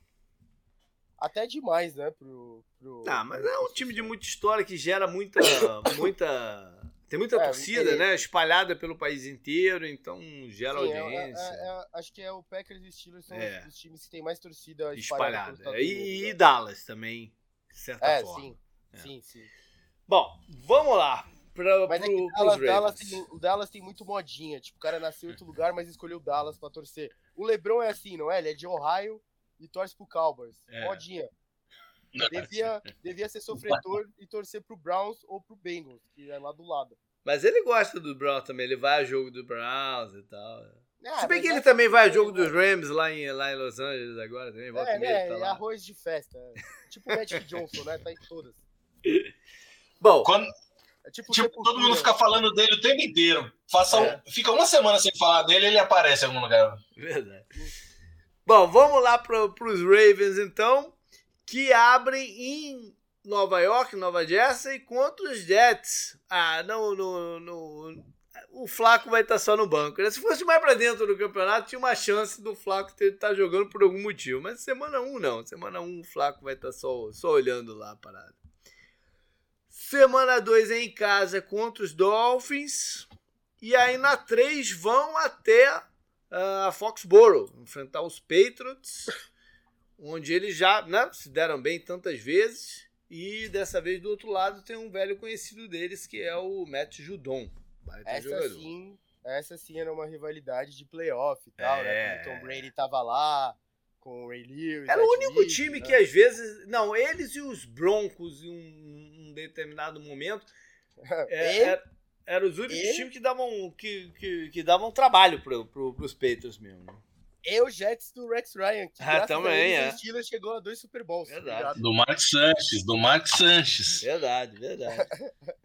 Speaker 2: Até demais, né? Pro,
Speaker 1: pro, ah, mas é um time de muita história que gera muita. muita tem muita é, torcida, né? Espalhada pelo país inteiro, então gera Sim, é, audiência.
Speaker 2: É, é, acho que é o Packers e Steelers são é. os times que tem mais torcida
Speaker 1: espalhada. espalhada. E, e, Dallas também, de certa
Speaker 2: é,
Speaker 1: forma.
Speaker 2: Sim, sim, sim.
Speaker 1: Bom, vamos lá. Pra,
Speaker 2: mas pro, é que Dallas, Dallas tem, o Dallas tem muito modinha. Tipo, o cara nasceu em outro lugar, mas escolheu o Dallas pra torcer. O LeBron é assim, não é? Ele é de Ohio e torce pro Cowboys. Modinha. Devia, devia ser sofredor e torcer pro Browns ou pro Bengals, que é lá do lado.
Speaker 1: Mas ele gosta do Browns também, ele vai a jogo do Browns e tal. É, Se bem que ele é também vai a jogo dos Rams lá em, lá em Los Angeles agora também. Volta
Speaker 2: é, né? Tá é arroz de festa. É. Tipo o Magic Johnson, né? Tá em todas.
Speaker 1: Bom.
Speaker 3: Quando, é tipo, tipo todo mundo fica falando dele o tempo inteiro. Faça é. um, fica uma semana sem falar dele ele aparece em algum lugar.
Speaker 1: Verdade. Bom, vamos lá para os Ravens então que abrem em Nova York, Nova Jersey, contra os Jets. Ah, não, no, no, o Flaco vai estar só no banco. Né? Se fosse mais para dentro do campeonato, tinha uma chance do Flaco estar jogando por algum motivo. Mas semana 1 um, não. Semana 1 um, o Flaco vai estar só, só olhando lá a parada. Semana 2 é em casa contra os Dolphins. E aí na 3 vão até a uh, Foxborough enfrentar os Patriots onde eles já né, se deram bem tantas vezes. E dessa vez do outro lado tem um velho conhecido deles que é o Matt Judon.
Speaker 2: Essa sim, essa sim era uma rivalidade de playoff e tal, né? é... né? Quando o Tom Brady tava lá com o Ray Lewis.
Speaker 1: Era o único Smith, time né? que às vezes. Não, eles e os Broncos um, um determinado momento. é, era, eram os únicos e... times que davam, que, que, que davam trabalho para pro, os Patriots mesmo. Né?
Speaker 2: e o Jets do Rex Ryan, que
Speaker 1: ah, também,
Speaker 2: a é. o Steelers chegou a dois Super Bowls.
Speaker 1: Tá verdade.
Speaker 3: Do Mark Sanches, do Mark Sanches.
Speaker 1: Verdade, verdade.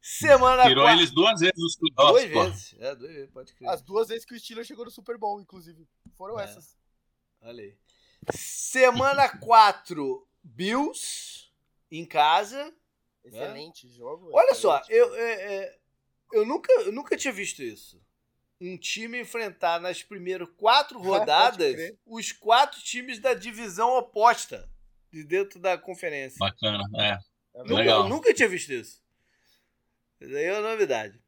Speaker 1: Semana
Speaker 3: Tirou quatro. eles duas vezes os
Speaker 1: playoffs. Duas vezes, é, duas vezes, pode crer.
Speaker 2: As duas vezes que o Steelers chegou no Super Bowl, inclusive. Foram é. essas.
Speaker 1: Olha aí. Semana 4, Bills em casa.
Speaker 2: Excelente jogo.
Speaker 1: Olha
Speaker 2: excelente
Speaker 1: só, eu, é, é, eu, nunca, eu nunca tinha visto isso um time enfrentar nas primeiras quatro rodadas os quatro times da divisão oposta de dentro da conferência.
Speaker 3: Bacana, é.
Speaker 1: é nunca, legal. nunca tinha visto isso. Isso aí é uma novidade.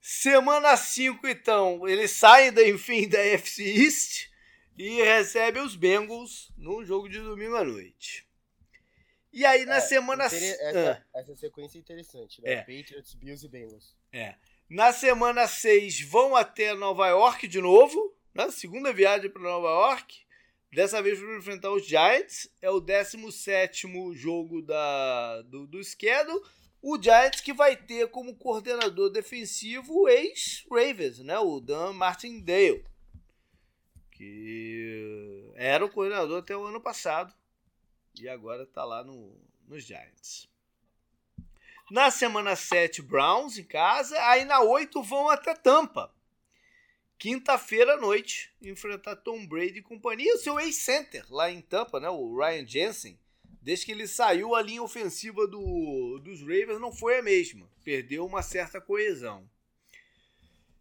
Speaker 1: Semana 5, então, eles saem, da, enfim, da FC East e recebem os Bengals num jogo de domingo à noite. E aí, na é, semana...
Speaker 2: Essa, ah. essa sequência é interessante, né? É. Patriots, Bills e Bengals.
Speaker 1: É. Na semana 6 vão até Nova York de novo, né? segunda viagem para Nova York. Dessa vez para enfrentar os Giants. É o 17 jogo da, do, do schedule. O Giants que vai ter como coordenador defensivo o ex-Ravens, né? o Dan Martindale. Que era o coordenador até o ano passado. E agora está lá no, nos Giants. Na semana 7, Browns em casa. Aí na 8 vão até Tampa. Quinta-feira à noite, enfrentar Tom Brady e companhia. O seu ex-center lá em Tampa, né? o Ryan Jensen. Desde que ele saiu, a linha ofensiva do, dos Ravens não foi a mesma. Perdeu uma certa coesão.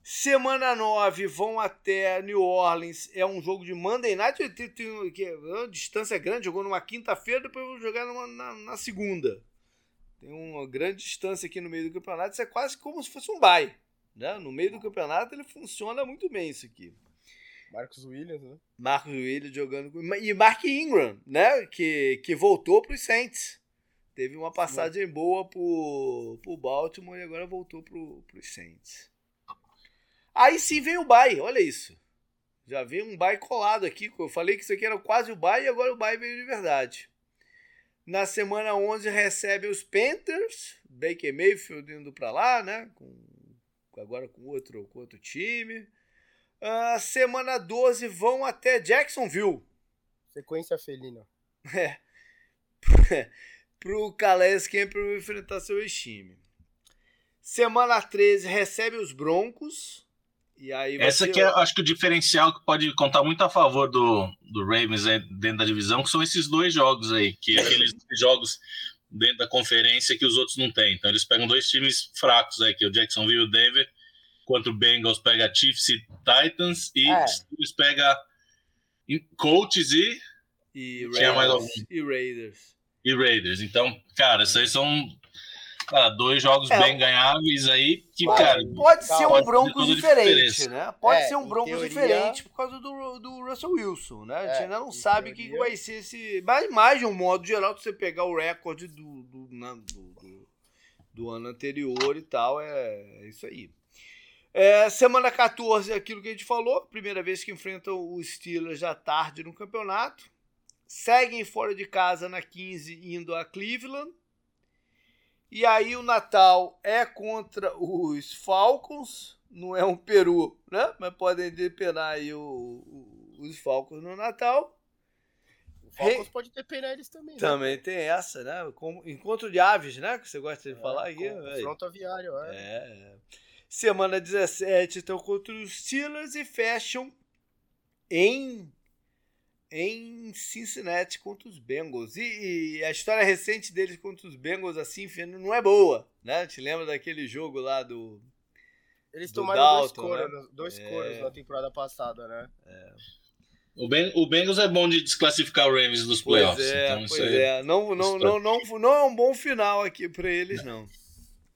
Speaker 1: Semana 9 vão até New Orleans. É um jogo de Monday Night. Tem, tem, tem, é uma distância grande. Jogou numa quinta-feira, depois vão jogar numa, na, na segunda. Tem uma grande distância aqui no meio do campeonato. Isso é quase como se fosse um bye. Né? No meio do campeonato ele funciona muito bem isso aqui.
Speaker 2: Marcos Williams, né?
Speaker 1: Marcos Williams jogando. E Mark Ingram, né? Que, que voltou para os Saints. Teve uma passagem boa pro, pro Baltimore e agora voltou pro, pros Saints. Aí sim veio o bye, olha isso. Já veio um bye colado aqui. Eu falei que isso aqui era quase o bye e agora o bye veio de verdade. Na semana 11 recebe os Panthers, Baker Mayfield indo para lá, né? Com, agora com outro, com outro time. Uh, semana 12 vão até Jacksonville.
Speaker 2: Sequência felina.
Speaker 1: É. Pro Calais Campbell enfrentar seu ex-time. Semana 13 recebe os Broncos. E aí
Speaker 3: Essa aqui é, acho que o diferencial que pode contar muito a favor do, do Ravens dentro da divisão, que são esses dois jogos aí, que é aqueles jogos dentro da conferência que os outros não têm. Então eles pegam dois times fracos aí, que é o Jacksonville e o Denver, contra o Bengals pega Chiefs e Titans, e é. Steelers pega Colts e...
Speaker 1: E Raiders. E Raiders.
Speaker 3: E Raiders. Então, cara, esses aí são Cara, dois jogos é, bem ganháveis aí que,
Speaker 1: pode,
Speaker 3: cara.
Speaker 1: Pode ser um Broncos diferente, né? Pode é, ser um Broncos teoria... diferente por causa do, do Russell Wilson, né? A gente é, ainda não sabe o teoria... que vai ser esse. Mas, mais de um modo geral, se você pegar o recorde do, do, do, do, do, ano anterior e tal, é, é isso aí. É, semana 14, aquilo que a gente falou, primeira vez que enfrentam os Steelers já tarde no campeonato. Seguem fora de casa na 15, indo a Cleveland. E aí o Natal é contra os Falcons, não é um peru, né? Mas podem depenar aí o, o, os Falcons no Natal.
Speaker 2: O Falcons Re... pode depenar eles também. Né?
Speaker 1: Também tem essa, né? Como encontro de aves, né? Que você gosta de é, falar aqui.
Speaker 2: Confronto aviário,
Speaker 1: é. é. Semana 17 estão contra os Steelers e fecham em em Cincinnati contra os Bengals. E, e, a história recente deles contra os Bengals, assim, não é boa, né? Te lembra daquele jogo lá do.
Speaker 2: Eles do tomaram Dalton, dois, coros, né? dois é... coros na temporada passada, né? É.
Speaker 3: O, ben, o Bengals é bom de desclassificar o Ravens dos playoffs.
Speaker 1: Pois é,
Speaker 3: então
Speaker 1: pois é. Não, não, não, não, não é um bom final aqui para eles, não.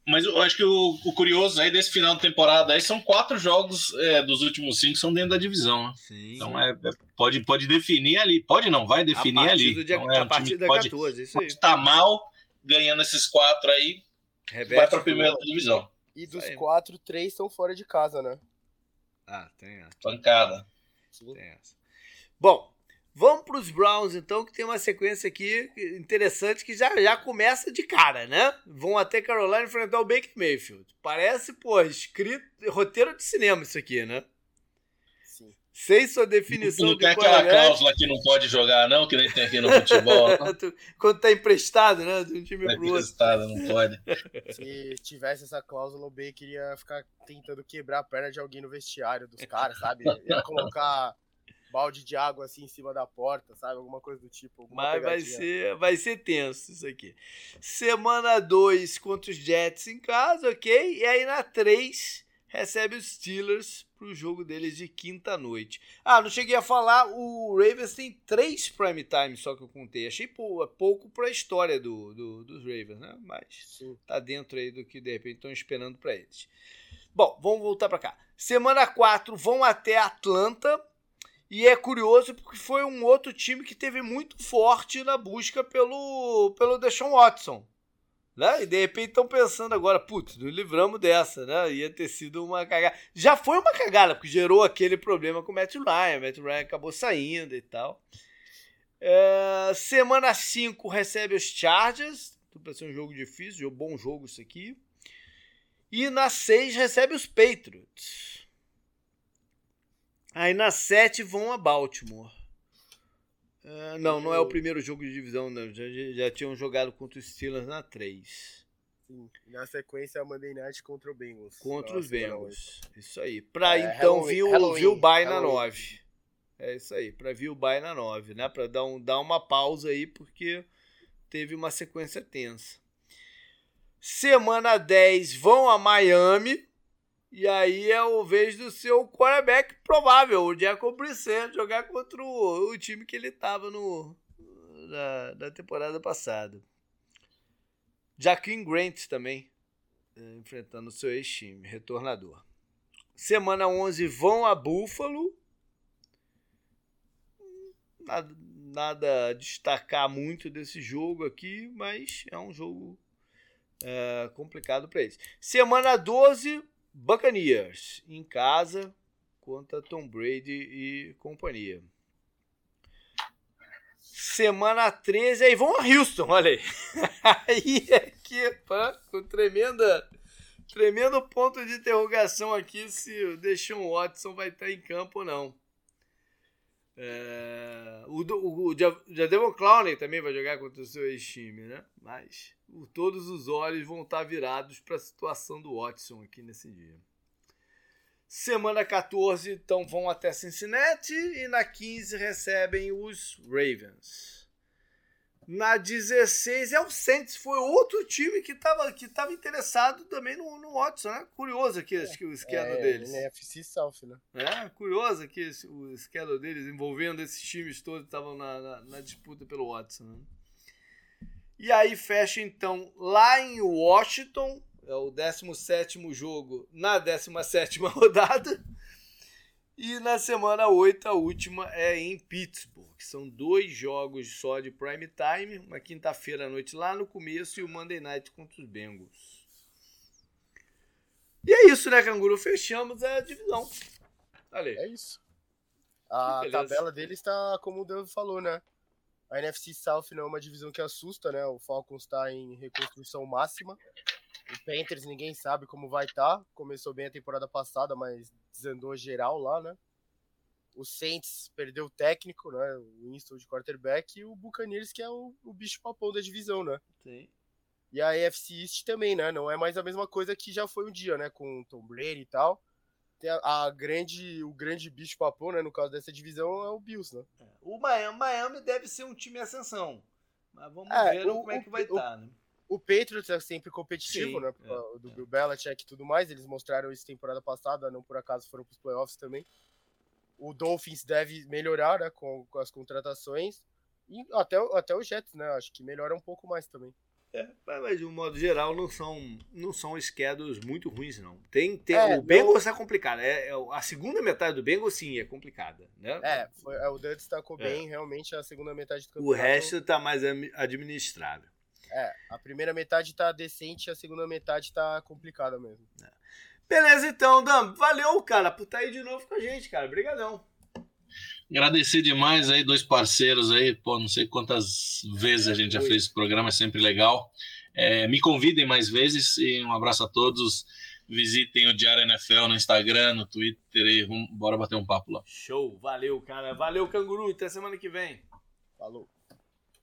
Speaker 3: Mas eu acho que o, o, curioso aí desse final de temporada aí são quatro jogos é, dos últimos cinco são dentro da divisão. Né? Sim. Então é, é, pode, pode definir ali. Pode não, vai definir a ali.
Speaker 1: Dia,
Speaker 3: então, é
Speaker 1: a partir da 14, isso aí.
Speaker 3: Pode tá mal ganhando esses quatro aí, Reverte vai para a primeira divisão.
Speaker 2: E dos quatro, três estão fora de casa, né?
Speaker 1: Ah, tem essa.
Speaker 3: Pancada.
Speaker 1: Tem essa. Bom, Vamos para os Browns, então, que tem uma sequência aqui interessante que já, já começa de cara, né? Vão até Carolina enfrentar o Baker Mayfield. Parece, pô, escrito, roteiro de cinema isso aqui, né? Sim. Sem sua definição
Speaker 3: não, não tem aquela cláusula que não pode jogar, não, que nem tem aqui no futebol.
Speaker 1: Quando tá emprestado, né? De um time tá
Speaker 3: pro outro. Emprestado, não pode.
Speaker 2: Se tivesse essa cláusula, o Baker ia ficar tentando quebrar a perna de alguém no vestiário dos caras, sabe? Ia colocar balde de água assim em cima da porta, sabe? Alguma coisa do tipo.
Speaker 1: Mas vai ser, vai ser tenso isso aqui. Semana 2 contra os Jets em casa, ok? E aí na 3 recebe os Steelers pro jogo deles de quinta noite. Ah, não cheguei a falar, o Ravens tem três prime time só que eu contei. Achei pouco para a história do, do, dos Ravens, né? Mas Sim. tá dentro aí do que de repente estão esperando para eles. Bom, vamos voltar para cá. Semana 4 vão até Atlanta e é curioso porque foi um outro time que teve muito forte na busca pelo, pelo Deshaun Watson. Né? E de repente estão pensando agora, putz, nos livramos dessa, né? Ia ter sido uma cagada. Já foi uma cagada, porque gerou aquele problema com o Matt Ryan. O Matt Ryan acabou saindo e tal. É, semana 5 recebe os Chargers. Vai ser um jogo difícil, um bom jogo isso aqui. E na 6 recebe os Patriots. Aí na 7 vão a Baltimore. Uh, não, não é o primeiro jogo de divisão, não. Já, já tinham jogado contra os Steelers na 3.
Speaker 2: Sim. Na sequência, a Monday Night contra o Bengals.
Speaker 1: Contra os Bengals. Isso aí. Pra é, então vir o, vir o bye na 9. É isso aí. Pra vir o bye na 9, né? Pra dar, um, dar uma pausa aí, porque teve uma sequência tensa. Semana 10 vão a Miami e aí é o vez do seu quarterback provável, o Jacob Brissett, jogar contra o, o, time que ele estava no na, na, temporada passada. Jaquim Grant também, é, enfrentando o seu ex-time, retornador. Semana 11 vão a Buffalo nada, nada a destacar muito desse jogo aqui, mas é um jogo é, complicado para eles. Semana 12, Buccaneers em casa contra Tom Brady e companhia. Semana 13, aí vão a Houston, olha aí. aí é pá, com tremenda, tremendo ponto de interrogação aqui se o Deshaun Watson vai estar em campo ou não. É, o, o, o Jadevon Clowney também vai jogar contra o seu ex-time, né? Mas o, todos os olhos vão estar virados para a situação do Watson aqui nesse dia. Semana 14, então vão até Cincinnati e na 15 recebem os Ravens. Na 16 é o Saints, foi outro time que estava que tava interessado também no, no Watson, né? Curioso aqui é, o esquema é, deles.
Speaker 2: É FC South, né?
Speaker 1: É, curioso aqui o esquema deles envolvendo esses times todos que estavam na, na, na, disputa pelo Watson. Né? E aí fecha então lá em Washington, é o 17 jogo na 17 rodada. E na semana 8, a última é em Pittsburgh. São dois jogos só de prime time, uma quinta-feira à noite lá no começo e o Monday Night contra os Bengals. E é isso, né, Canguru? Fechamos a divisão.
Speaker 2: Valeu. É isso. A tabela dele está, como o Deus falou, né? A NFC South não é uma divisão que assusta, né? O Falcons está em reconstrução máxima. O Panthers ninguém sabe como vai estar. Tá. Começou bem a temporada passada, mas desandou geral lá, né? O Saints perdeu o técnico, né? O Winston de quarterback e o Buccaneers que é o, o bicho papão da divisão, né?
Speaker 1: Sim.
Speaker 2: E a AFC East também, né? Não é mais a mesma coisa que já foi um dia, né? Com o Tom Brady e tal. Tem a, a, grande, o grande bicho papão, né? No caso dessa divisão é o Bills, né?
Speaker 1: É. O Miami, Miami deve ser um time ascensão. Mas vamos é, ver o, como é que vai estar, tá, né?
Speaker 2: O Patriots é sempre competitivo, Sim, né? É, do é. Bill Belichick e tudo mais. Eles mostraram isso temporada passada, não por acaso foram para os playoffs também. O Dolphins deve melhorar né, com, com, as contratações. E até, até o Jets, né? Acho que melhora um pouco mais também.
Speaker 1: É, mas de um modo geral não são, não são schedules muito ruins, não. Tem, tem, é, o Bengals não... é complicado. É, é, a segunda metade do Bengals, sim, é complicada. Né?
Speaker 2: É, foi, é, o Dutch destacou é. bem, realmente, a segunda metade do
Speaker 1: campeonato. O resto está mais administrável.
Speaker 2: É, a primeira metade tá decente, a segunda metade tá complicada mesmo. É.
Speaker 1: Beleza, então, Dan. Valeu, cara, por estar tá aí de novo com a gente, cara. Obrigadão.
Speaker 3: Agradecer demais aí, dois parceiros aí, pô, não sei quantas vezes a gente já fez esse programa, é sempre legal. É, me convidem mais vezes e um abraço a todos. Visitem o Diário NFL no Instagram, no Twitter e vamos, bora bater um papo lá.
Speaker 1: Show, valeu, cara. Valeu, canguru. Até semana que vem.
Speaker 2: Falou.